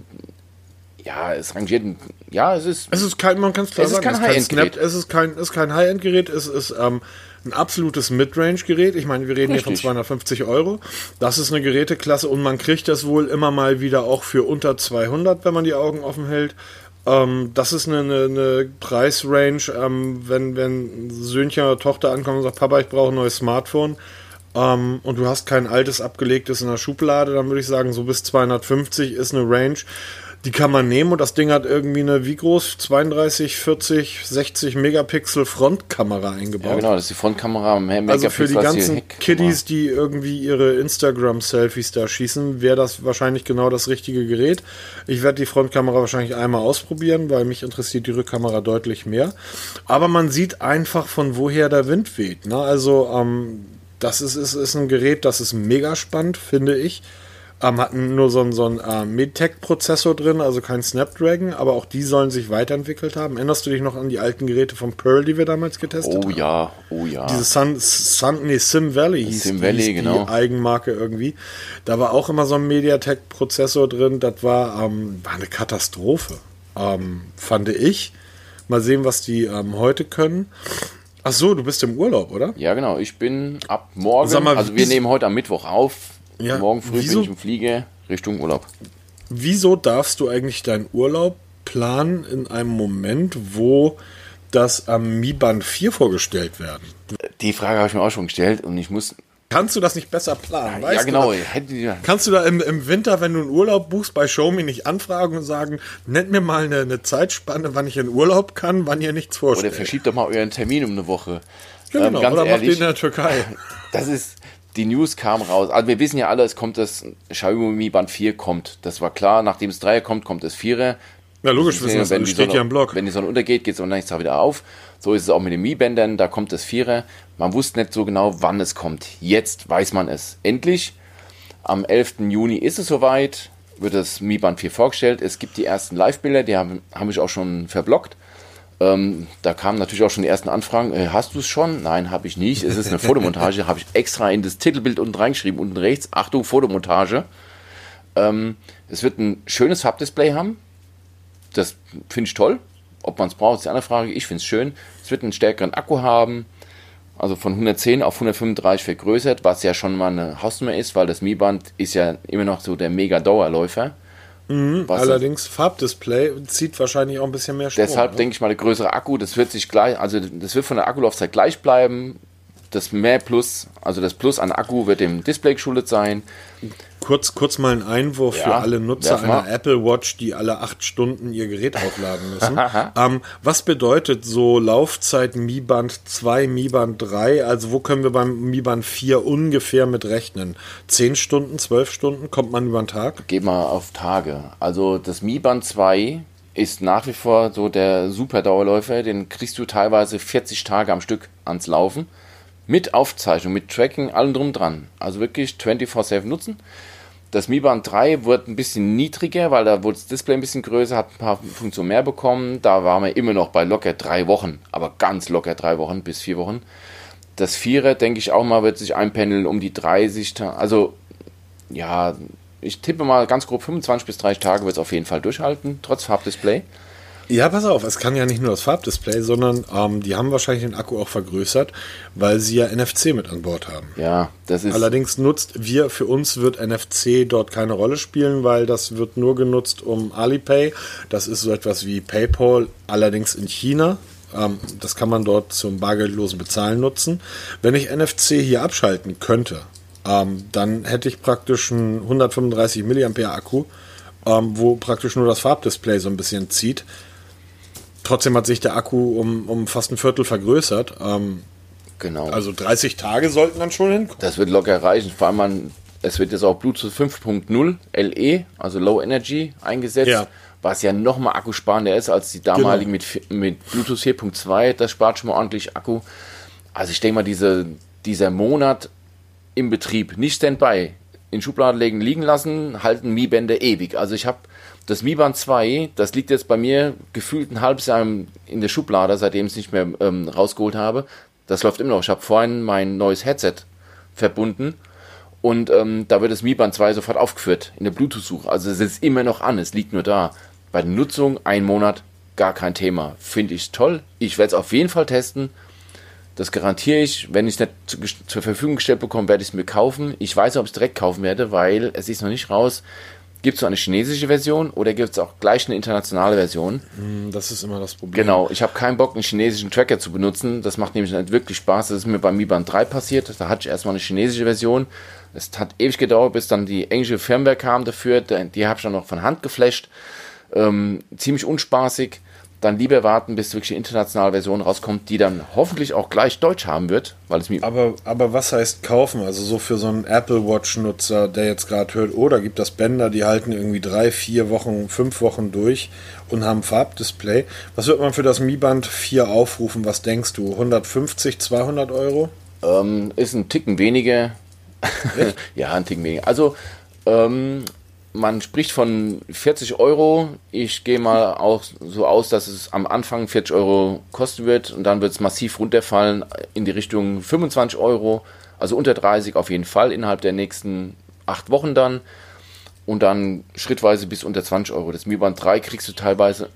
ja, es rangiert. Ja, es ist. Es ist kein, man kann es klar es sagen, ist kein High-End-Gerät. Es ist kein, ist kein High-End-Gerät. Es ist ähm, ein absolutes Midrange-Gerät. Ich meine, wir reden Richtig. hier von 250 Euro. Das ist eine Geräteklasse und man kriegt das wohl immer mal wieder auch für unter 200, wenn man die Augen offen hält. Ähm, das ist eine, eine, eine Preisrange, ähm, wenn, wenn Söhnchen oder Tochter ankommen und sagt, Papa, ich brauche ein neues Smartphone. Um, und du hast kein altes abgelegtes in der Schublade, dann würde ich sagen, so bis 250 ist eine Range. Die kann man nehmen und das Ding hat irgendwie eine, wie groß? 32, 40, 60 Megapixel Frontkamera eingebaut. Ja, genau, das ist die Frontkamera. also für die ganzen Kiddies, die irgendwie ihre Instagram-Selfies da schießen, wäre das wahrscheinlich genau das richtige Gerät. Ich werde die Frontkamera wahrscheinlich einmal ausprobieren, weil mich interessiert die Rückkamera deutlich mehr. Aber man sieht einfach, von woher der Wind weht. Ne? Also, ähm, das ist, ist, ist ein Gerät, das ist mega spannend, finde ich. Ähm, hatten nur so einen, so einen äh, Medtech-Prozessor drin, also kein Snapdragon, aber auch die sollen sich weiterentwickelt haben. Erinnerst du dich noch an die alten Geräte von Pearl, die wir damals getestet Oh haben? ja, oh ja. Diese Sun, Sun, nee, Sim Valley hieß, Sim Valley, hieß genau. die Eigenmarke irgendwie. Da war auch immer so ein MediaTek-Prozessor drin. Das war, ähm, war eine Katastrophe, ähm, fand ich. Mal sehen, was die ähm, heute können. Ach so, du bist im Urlaub, oder? Ja, genau. Ich bin ab morgen, mal, also wir nehmen heute am Mittwoch auf. Ja, morgen früh wieso- bin ich im Fliege Richtung Urlaub. Wieso darfst du eigentlich deinen Urlaub planen in einem Moment, wo das am Mi Band 4 vorgestellt werden? Die Frage habe ich mir auch schon gestellt und ich muss. Kannst du das nicht besser planen? Ja, du genau. ja. Kannst du da im, im Winter, wenn du einen Urlaub buchst, bei ShowMe nicht anfragen und sagen, nennt mir mal eine, eine Zeitspanne, wann ich in Urlaub kann, wann ihr nichts Oder vorstellt? verschiebt doch mal euren Termin um eine Woche. ja, Ähm, genau. ganz Oder macht den ehrlich, in der Türkei. das ist. Die News kam raus. Also wir wissen ja alle, es kommt das Xiaomi Band 4 kommt. Das war klar. Nachdem es 3 kommt, kommt das 4. Ja, logisch, wissen das, wenn die steht Sonne, ja im Blog. Wenn die Sonne untergeht, geht es am nächsten Tag wieder auf. So ist es auch mit den Mi-Bändern, da kommt das Vierer. Man wusste nicht so genau, wann es kommt. Jetzt weiß man es. Endlich, am 11. Juni ist es soweit, wird das Mi Band 4 vorgestellt. Es gibt die ersten Live-Bilder, die haben, haben mich auch schon verblockt. Ähm, da kamen natürlich auch schon die ersten Anfragen. Äh, hast du es schon? Nein, habe ich nicht. Es ist eine Fotomontage, habe ich extra in das Titelbild unten reingeschrieben, unten rechts. Achtung, Fotomontage. Ähm, es wird ein schönes Farbdisplay haben. Das finde ich toll. Ob man es braucht, ist die andere Frage. Ich finde es schön. Es wird einen stärkeren Akku haben. Also von 110 auf 135 vergrößert, was ja schon mal eine Hausnummer ist, weil das Mi Band ist ja immer noch so der Mega-Dauerläufer. Was Allerdings, Farbdisplay zieht wahrscheinlich auch ein bisschen mehr Strom. Deshalb ne? denke ich mal, der größere Akku, das wird sich gleich, also das wird von der Akkulaufzeit gleich bleiben. Das mehr Plus, also das Plus an Akku wird dem Display geschuldet sein. Kurz, kurz mal ein Einwurf für Ja, alle Nutzer einer Apple Watch, die alle acht Stunden ihr Gerät aufladen müssen. ähm, was bedeutet so Laufzeit Mi Band 2, Mi Band 3? Also wo können wir beim Mi Band 4 ungefähr mit rechnen? Zehn Stunden, zwölf Stunden? Kommt man über den Tag? Geht mal auf Tage. Also das Mi Band 2 ist nach wie vor so der super Dauerläufer. Den kriegst du teilweise 40 Tage am Stück ans Laufen. Mit Aufzeichnung, mit Tracking, allem drum dran. Also wirklich 24-7 nutzen. Das Mi Band 3 wird ein bisschen niedriger, weil da wurde das Display ein bisschen größer, hat ein paar Funktionen mehr bekommen. Da waren wir immer noch bei locker drei Wochen, aber ganz locker drei Wochen bis vier Wochen. Das Vierer, denke ich auch mal, wird sich einpendeln um die 30 Tage. Also, ja, ich tippe mal ganz grob 25 bis 30 Tage wird es auf jeden Fall durchhalten, trotz Farbdisplay. Ja, pass auf, es kann ja nicht nur das Farbdisplay, sondern ähm, die haben wahrscheinlich den Akku auch vergrößert, weil sie ja NFC mit an Bord haben. Ja, das ist. Allerdings nutzt wir, für uns wird NFC dort keine Rolle spielen, weil das wird nur genutzt um Alipay. Das ist so etwas wie PayPal, allerdings in China. Ähm, das kann man dort zum bargeldlosen Bezahlen nutzen. Wenn ich NFC hier abschalten könnte, ähm, dann hätte ich praktisch einen 135 mAh Akku, ähm, wo praktisch nur das Farbdisplay so ein bisschen zieht. Trotzdem hat sich der Akku um, um fast ein Viertel vergrößert. Ähm, genau. also 30 Tage sollten dann schon hinkommen. Das wird locker reichen. Vor allem, man, es wird jetzt auch Bluetooth 5.0 LE, also Low Energy, eingesetzt. Ja. Was ja nochmal akkusparender ist als die damaligen mit, vi- mit Bluetooth 4.2. Das spart schon mal ordentlich Akku. Also ich denke mal, diese, dieser Monat im Betrieb, nicht Standby, in Schublade legen, liegen lassen, halten Mi-Bänder ewig. Also ich habe das Mi Band 2, das liegt jetzt bei mir gefühlt ein halbes Jahr in der Schublade, seitdem ich es nicht mehr ähm, rausgeholt habe. Das läuft immer noch. Ich habe vorhin mein neues Headset verbunden und ähm, da wird das Mi Band 2 sofort aufgeführt in der Bluetooth-Suche. Also es ist immer noch an, es liegt nur da. Bei der Nutzung ein Monat gar kein Thema. Finde ich toll. Ich werde es auf jeden Fall testen. Das garantiere ich. Wenn ich es nicht zu, zur Verfügung gestellt bekomme, werde ich es mir kaufen. Ich weiß, ob ich es direkt kaufen werde, weil es ist noch nicht raus. Gibt es so eine chinesische Version oder gibt es auch gleich eine internationale Version? Das ist immer das Problem. Genau, ich habe keinen Bock, einen chinesischen Tracker zu benutzen. Das macht nämlich nicht wirklich Spaß. Das ist mir beim Mi Band 3 passiert. Da hatte ich erstmal eine chinesische Version. Es hat ewig gedauert, bis dann die englische Firmware kam dafür. Die die habe ich dann noch von Hand geflasht. Ähm, ziemlich unspaßig. Dann lieber warten, bis wirklich die internationale Version rauskommt, die dann hoffentlich auch gleich Deutsch haben wird, weil es mir Aber, aber was heißt kaufen? Also so für so einen Apple Watch-Nutzer, der jetzt gerade hört, oh, da gibt das Bänder, die halten irgendwie drei, vier Wochen, fünf Wochen durch und haben Farbdisplay. Was wird man für das Mi Band 4 aufrufen? Was denkst du? 150, 200 Euro? Ähm, ist ein Ticken weniger. ja, ein Ticken weniger. Also Ähm, man spricht von 40 Euro. Ich gehe mal auch so aus, dass es am Anfang 40 Euro kosten wird und dann wird es massiv runterfallen in die Richtung 25 Euro. Also unter 30 auf jeden Fall innerhalb der nächsten acht Wochen dann. Und dann schrittweise bis unter 20 Euro. Das Mi Band 3 kriegst du teilweise.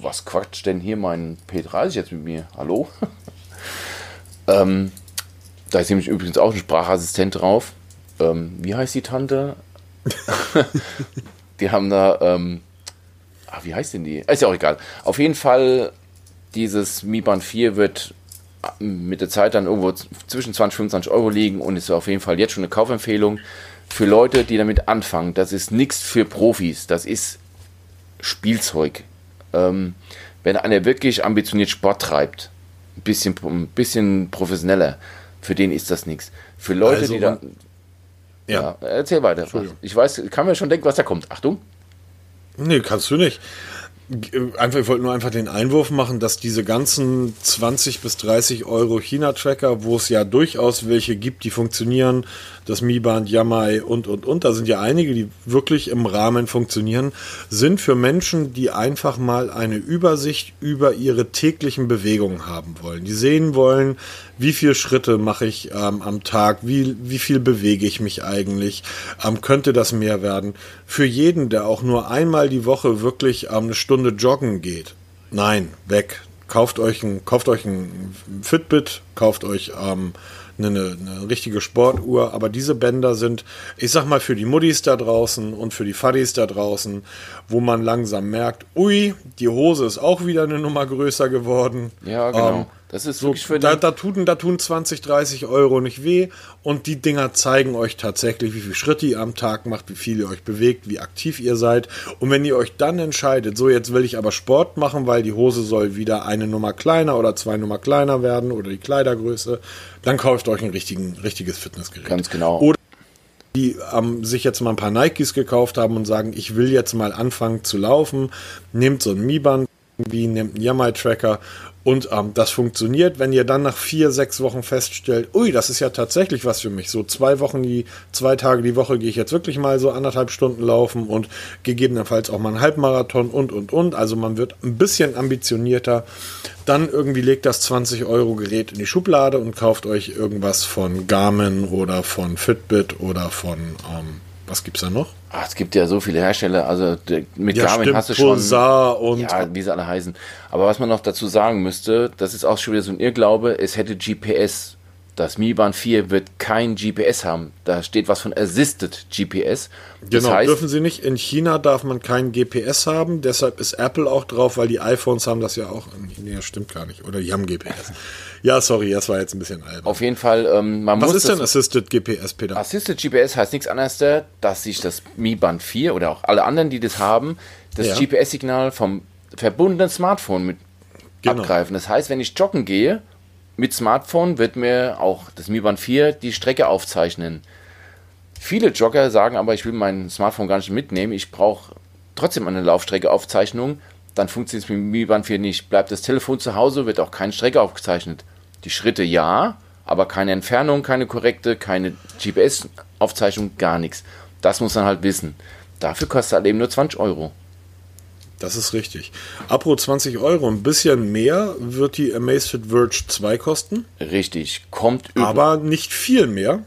Was quatscht denn hier mein P30 jetzt mit mir? Hallo? ähm, da ist nämlich übrigens auch ein Sprachassistent drauf ähm, wie heißt die Tante? die haben da, ähm, ach, wie heißt denn die? Ist ja auch egal. Auf jeden Fall, dieses Mi Band 4 wird mit der Zeit dann irgendwo zwischen 20 und 25 Euro liegen und ist auf jeden Fall jetzt schon eine Kaufempfehlung für Leute, die damit anfangen. Das ist nichts für Profis, das ist Spielzeug. Ähm, wenn einer wirklich ambitioniert Sport treibt, ein bisschen, ein bisschen professioneller, für den ist das nichts. Für Leute, also, die dann ja. ja. Erzähl weiter. Ich weiß, kann mir schon denken, was da kommt. Achtung. Nee, kannst du nicht. Einfach, ich wollte nur einfach den Einwurf machen, dass diese ganzen 20 bis 30 Euro China-Tracker, wo es ja durchaus welche gibt, die funktionieren, das Mi Band, Yamai und, und, und, da sind ja einige, die wirklich im Rahmen funktionieren, sind für Menschen, die einfach mal eine Übersicht über ihre täglichen Bewegungen haben wollen. Die sehen wollen, wie viele Schritte mache ich ähm, am Tag, wie, wie viel bewege ich mich eigentlich, ähm, könnte das mehr werden. Für jeden, der auch nur einmal die Woche wirklich ähm, eine Stunde joggen geht, nein, weg. Kauft euch ein, kauft euch ein Fitbit, kauft euch ähm, eine, eine, richtige Sportuhr, aber diese Bänder sind, ich sag mal, für die Muddis da draußen und für die Fadis da draußen, wo man langsam merkt, ui, die Hose ist auch wieder eine Nummer größer geworden. Ja, genau. Ähm, das ist so, für da, da, tun, da tun 20, 30 Euro nicht weh und die Dinger zeigen euch tatsächlich, wie viele Schritte ihr am Tag macht, wie viel ihr euch bewegt, wie aktiv ihr seid. Und wenn ihr euch dann entscheidet, so jetzt will ich aber Sport machen, weil die Hose soll wieder eine Nummer kleiner oder zwei Nummer kleiner werden oder die Kleidergröße, dann kauft euch ein richtigen, richtiges Fitnessgerät. Ganz genau. Oder die ähm, sich jetzt mal ein paar Nikes gekauft haben und sagen, ich will jetzt mal anfangen zu laufen, nehmt so ein Mi-Band, wie nehmt einen Yamai-Tracker und ähm, das funktioniert, wenn ihr dann nach vier, sechs Wochen feststellt, ui, das ist ja tatsächlich was für mich. So zwei Wochen, die zwei Tage die Woche gehe ich jetzt wirklich mal so anderthalb Stunden laufen und gegebenenfalls auch mal einen Halbmarathon und und und. Also man wird ein bisschen ambitionierter. Dann irgendwie legt das 20 Euro Gerät in die Schublade und kauft euch irgendwas von Garmin oder von Fitbit oder von ähm, was gibt's da noch? Ach, es gibt ja so viele Hersteller. Also mit ja, Garmin stimmt, hast du schon. Pulsar und ja, wie sie alle heißen. Aber was man noch dazu sagen müsste, das ist auch schon wieder so ein Irrglaube, es hätte GPS. Das Mi Band 4 wird kein GPS haben. Da steht was von Assisted GPS. Das genau, heißt, dürfen sie nicht. In China darf man kein GPS haben. Deshalb ist Apple auch drauf, weil die iPhones haben das ja auch. Nee, stimmt gar nicht. Oder die haben GPS. Ja, sorry, das war jetzt ein bisschen albern. Auf jeden Fall, ähm, man Was muss. ist denn Assisted GPS, Peter? Assisted GPS heißt nichts anderes, dass sich das Mi Band 4 oder auch alle anderen, die das haben, das ja. GPS-Signal vom verbundenen Smartphone mit genau. abgreifen. Das heißt, wenn ich joggen gehe mit Smartphone, wird mir auch das Mi Band 4 die Strecke aufzeichnen. Viele Jogger sagen aber, ich will mein Smartphone gar nicht mitnehmen, ich brauche trotzdem eine Laufstrecke-Aufzeichnung. Dann funktioniert es mit dem Mi Band 4 nicht. Bleibt das Telefon zu Hause, wird auch keine Strecke aufgezeichnet. Die Schritte ja, aber keine Entfernung, keine korrekte, keine GPS-Aufzeichnung, gar nichts. Das muss man halt wissen. Dafür kostet halt eben nur 20 Euro. Das ist richtig. Apro 20 Euro, ein bisschen mehr wird die Amazfit Verge 2 kosten. Richtig, kommt Aber nicht viel mehr.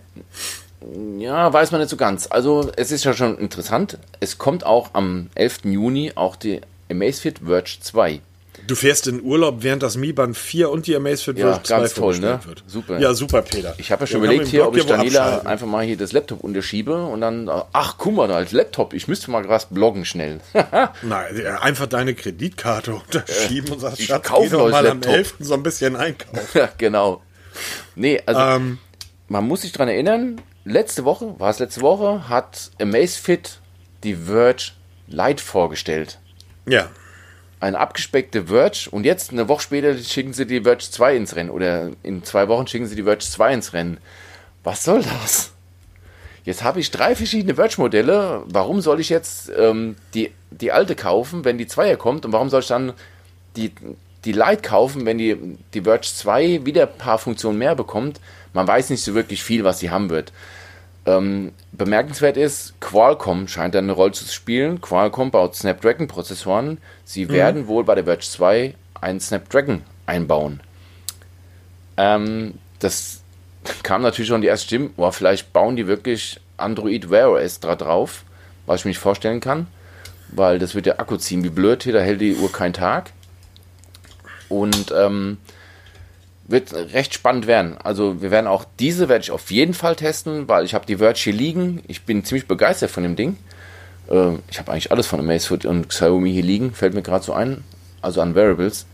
Ja, weiß man nicht so ganz. Also es ist ja schon interessant. Es kommt auch am 11. Juni auch die Amazfit Verge 2. Du fährst in Urlaub, während das Mi Band 4 und die Amazfit ja, Verge 2 ganz toll, ne? wird. Super. Ja, super, Peter. Ich habe ja schon Wir überlegt hier, ob ich Daniela einfach mal hier das Laptop unterschiebe und dann, ach, guck mal, da als Laptop, ich müsste mal was bloggen schnell. Nein, einfach deine Kreditkarte unterschieben und sagst, ich Schatz, geh doch mal Laptop. am 11. so ein bisschen einkaufen. Ja, genau. Nee, also ähm, man muss sich dran erinnern, letzte Woche, war es letzte Woche, hat Amazfit die Verge Lite vorgestellt. Ja eine abgespeckte Verge und jetzt eine Woche später schicken sie die Verge 2 ins Rennen oder in zwei Wochen schicken sie die Verge 2 ins Rennen. Was soll das? Jetzt habe ich drei verschiedene Verge-Modelle. Warum soll ich jetzt ähm, die, die alte kaufen, wenn die 2er kommt? Und warum soll ich dann die, die Lite kaufen, wenn die, die Verge 2 wieder ein paar Funktionen mehr bekommt? Man weiß nicht so wirklich viel, was sie haben wird. Ähm, bemerkenswert ist, Qualcomm scheint da eine Rolle zu spielen. Qualcomm baut Snapdragon-Prozessoren. Sie mhm. werden wohl bei der Verge 2 einen Snapdragon einbauen. Ähm, das kam natürlich schon die erste Stimme, boah, vielleicht bauen die wirklich Android Wear OS da drauf, was ich mir nicht vorstellen kann, weil das wird der Akku ziehen wie blöd hier, da hält die Uhr keinen Tag. Und ähm, wird recht spannend werden. Also wir werden auch diese werde ich auf jeden Fall testen, weil ich habe die Verge hier liegen. Ich bin ziemlich begeistert von dem Ding. Äh, ich habe eigentlich alles von Amazfit und Xiaomi hier liegen, fällt mir gerade so ein. Also an Variables.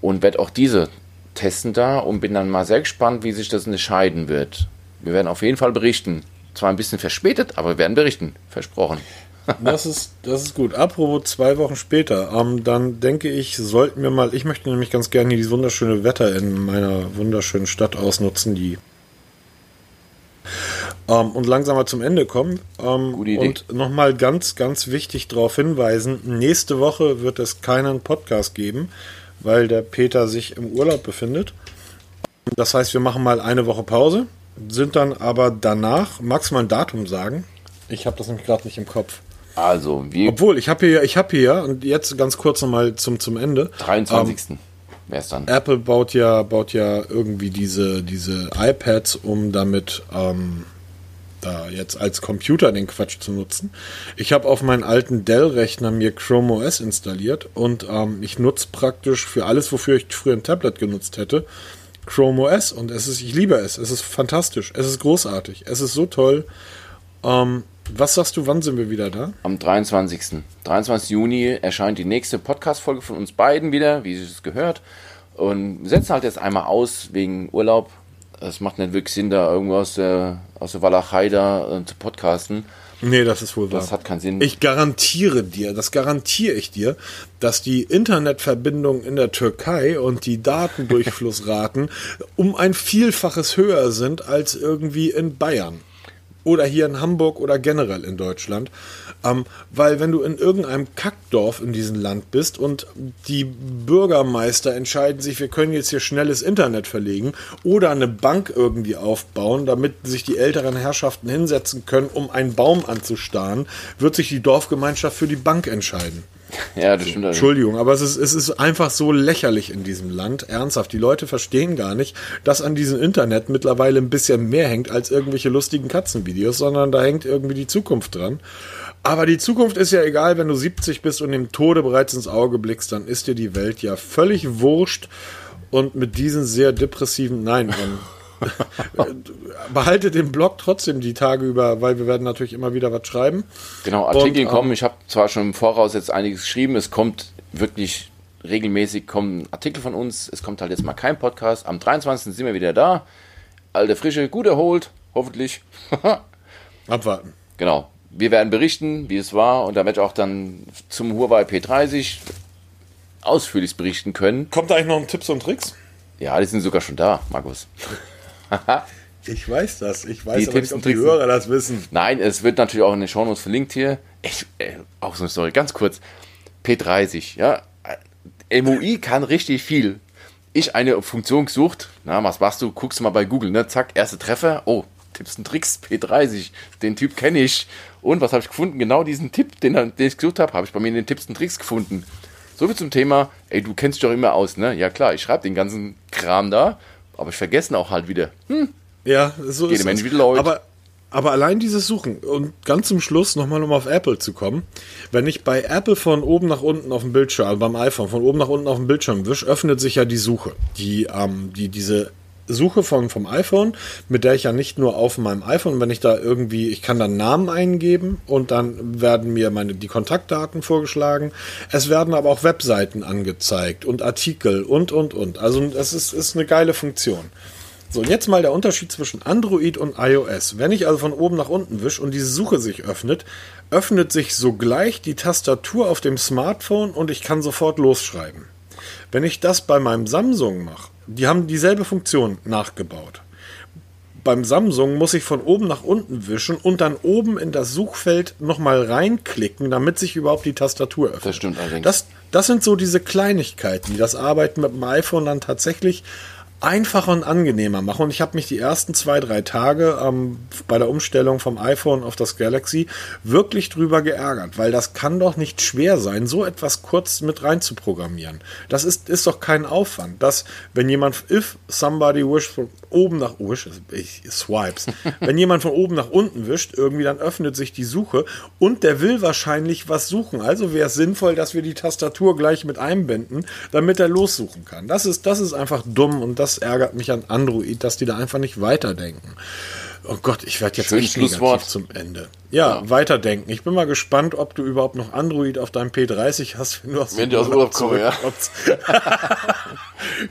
Und werde auch diese testen da und bin dann mal sehr gespannt, wie sich das entscheiden wird. Wir werden auf jeden Fall berichten. Zwar ein bisschen verspätet, aber wir werden berichten. Versprochen. Das ist, das ist gut. Apropos zwei Wochen später, ähm, dann denke ich, sollten wir mal, ich möchte nämlich ganz gerne dieses wunderschöne Wetter in meiner wunderschönen Stadt ausnutzen, die ähm, und langsam mal zum Ende kommen. Ähm, und nochmal ganz, ganz wichtig darauf hinweisen, nächste Woche wird es keinen Podcast geben, weil der Peter sich im Urlaub befindet. Das heißt, wir machen mal eine Woche Pause, sind dann aber danach, magst du mal ein Datum sagen? Ich habe das nämlich gerade nicht im Kopf. Also, wie. Obwohl, ich habe hier, ich habe hier, und jetzt ganz kurz nochmal zum, zum Ende. 23. Ähm, Wer ist dann? Apple baut ja, baut ja irgendwie diese, diese iPads, um damit ähm, da jetzt als Computer den Quatsch zu nutzen. Ich habe auf meinen alten Dell-Rechner mir Chrome OS installiert und ähm, ich nutze praktisch für alles, wofür ich früher ein Tablet genutzt hätte, Chrome OS und es ist, ich liebe es. Es ist fantastisch. Es ist großartig. Es ist so toll. Ähm, was sagst du, wann sind wir wieder da? Am 23. 23. Juni erscheint die nächste Podcast-Folge von uns beiden wieder, wie es gehört. Und setzen halt jetzt einmal aus wegen Urlaub. Es macht nicht wirklich Sinn, da irgendwo aus der, aus der Walachei da äh, zu podcasten. Nee, das ist wohl wahr. Das hat keinen Sinn. Ich garantiere dir, das garantiere ich dir, dass die Internetverbindungen in der Türkei und die Datendurchflussraten um ein Vielfaches höher sind als irgendwie in Bayern oder hier in Hamburg oder generell in Deutschland. Ähm, weil wenn du in irgendeinem Kackdorf in diesem Land bist und die Bürgermeister entscheiden sich, wir können jetzt hier schnelles Internet verlegen oder eine Bank irgendwie aufbauen, damit sich die älteren Herrschaften hinsetzen können, um einen Baum anzustarren, wird sich die Dorfgemeinschaft für die Bank entscheiden. Ja, das stimmt. Entschuldigung, aber es ist, es ist einfach so lächerlich in diesem Land. Ernsthaft. Die Leute verstehen gar nicht, dass an diesem Internet mittlerweile ein bisschen mehr hängt als irgendwelche lustigen Katzenvideos, sondern da hängt irgendwie die Zukunft dran. Aber die Zukunft ist ja egal, wenn du 70 bist und dem Tode bereits ins Auge blickst, dann ist dir die Welt ja völlig wurscht. Und mit diesen sehr depressiven, nein, behalte den Blog trotzdem die Tage über, weil wir werden natürlich immer wieder was schreiben. Genau, Artikel Und, kommen. Ähm, ich habe zwar schon im Voraus jetzt einiges geschrieben. Es kommt wirklich regelmäßig kommen Artikel von uns. Es kommt halt jetzt mal kein Podcast. Am 23. sind wir wieder da. Alte Frische, gut erholt, hoffentlich. Abwarten. Genau. Wir werden berichten, wie es war und damit auch dann zum Huawei P30 ausführlich berichten können. Kommt da eigentlich noch ein Tipps und Tricks? Ja, die sind sogar schon da, Markus. ich weiß das. Ich weiß die aber nicht, ob die Hörer das wissen. Nein, es wird natürlich auch in den Shownotes verlinkt hier. Ich, äh, auch so eine Story, ganz kurz. P30, ja. MUI kann richtig viel. Ich eine Funktion gesucht. Na, was machst du? Guckst du mal bei Google, ne? Zack, erste Treffer. Oh, Tipps und Tricks, P30. Den Typ kenne ich. Und was habe ich gefunden? Genau diesen Tipp, den, den ich gesucht habe, habe ich bei mir in den Tipps und Tricks gefunden. So viel zum Thema, ey, du kennst dich doch immer aus, ne? Ja klar, ich schreibe den ganzen Kram da aber ich vergesse auch halt wieder. Hm. Ja, so Geht ist es. Wieder aber, aber allein dieses Suchen und ganz zum Schluss nochmal, um auf Apple zu kommen. Wenn ich bei Apple von oben nach unten auf dem Bildschirm, also beim iPhone von oben nach unten auf dem Bildschirm wisch, öffnet sich ja die Suche. Die, ähm, die, diese Suche von, vom iPhone, mit der ich ja nicht nur auf meinem iPhone, wenn ich da irgendwie, ich kann dann Namen eingeben und dann werden mir meine, die Kontaktdaten vorgeschlagen. Es werden aber auch Webseiten angezeigt und Artikel und, und, und. Also es ist, ist eine geile Funktion. So, und jetzt mal der Unterschied zwischen Android und iOS. Wenn ich also von oben nach unten wische und diese Suche sich öffnet, öffnet sich sogleich die Tastatur auf dem Smartphone und ich kann sofort losschreiben. Wenn ich das bei meinem Samsung mache, die haben dieselbe Funktion nachgebaut. Beim Samsung muss ich von oben nach unten wischen und dann oben in das Suchfeld nochmal reinklicken, damit sich überhaupt die Tastatur öffnet. Das stimmt allerdings. Das, das sind so diese Kleinigkeiten, die das Arbeiten mit dem iPhone dann tatsächlich einfacher und angenehmer machen. Und ich habe mich die ersten zwei, drei Tage ähm, bei der Umstellung vom iPhone auf das Galaxy wirklich drüber geärgert, weil das kann doch nicht schwer sein, so etwas kurz mit rein zu programmieren. Das ist, ist doch kein Aufwand. Dass, wenn jemand, if somebody wish von oben nach, wish, ich, swipes, wenn jemand von oben nach unten wischt, irgendwie dann öffnet sich die Suche und der will wahrscheinlich was suchen. Also wäre es sinnvoll, dass wir die Tastatur gleich mit einbinden, damit er lossuchen kann. Das ist, das ist einfach dumm und das ärgert mich an Android, dass die da einfach nicht weiterdenken. Oh Gott, ich werde jetzt Schönes Schlusswort zum Ende. Ja, ja, weiterdenken. Ich bin mal gespannt, ob du überhaupt noch Android auf deinem P30 hast, wenn du aus, wenn du aus Urlaub kommst. Ja.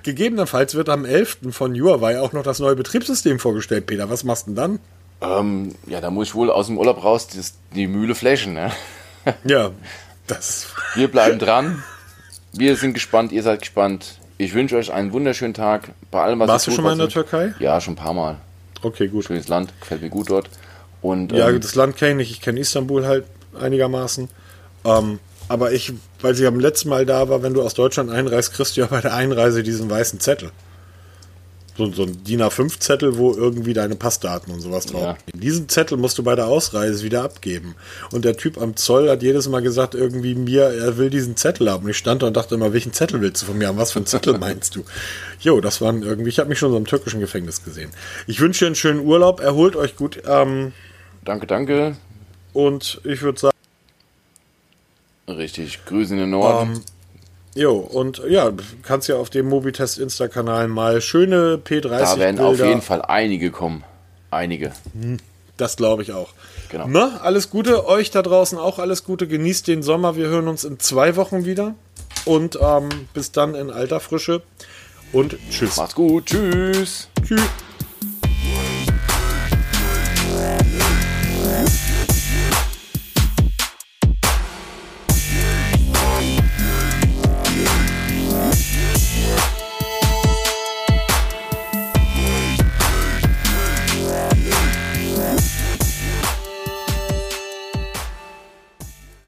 Gegebenenfalls wird am 11. von Huawei auch noch das neue Betriebssystem vorgestellt, Peter. Was machst du denn dann? Ähm, ja, da muss ich wohl aus dem Urlaub raus die, die Mühle flächen. Ne? ja, das. Wir bleiben dran. Wir sind gespannt, ihr seid gespannt. Ich wünsche euch einen wunderschönen Tag bei allem, was Warst du schon mal in der Türkei? Ja, schon ein paar Mal. Okay, gut. Schönes Land, gefällt mir gut dort. Und, ja, ähm, das Land kenne ich. Ich kenne Istanbul halt einigermaßen. Ähm, aber ich, weil sie am letzten Mal da war, wenn du aus Deutschland einreist, kriegst du ja bei der Einreise diesen weißen Zettel so, so ein DIN A5-Zettel, wo irgendwie deine Passdaten und sowas drauf ja. Diesen Zettel musst du bei der Ausreise wieder abgeben. Und der Typ am Zoll hat jedes Mal gesagt, irgendwie mir, er will diesen Zettel haben. Und ich stand da und dachte immer, welchen Zettel willst du von mir haben? Was für einen Zettel meinst du? Jo, das waren irgendwie, ich habe mich schon so im türkischen Gefängnis gesehen. Ich wünsche dir einen schönen Urlaub, erholt euch gut. Ähm, danke, danke. Und ich würde sagen. Richtig, Grüße in den Norden. Ähm, Jo, und ja, kannst ja auf dem Mobitest Insta-Kanal mal schöne P30 Da werden Bilder. auf jeden Fall einige kommen. Einige. Hm, das glaube ich auch. Genau. Na, alles Gute, euch da draußen auch alles Gute. Genießt den Sommer. Wir hören uns in zwei Wochen wieder. Und ähm, bis dann in alter Frische. Und tschüss. Macht's gut. Tschüss. Tschüss.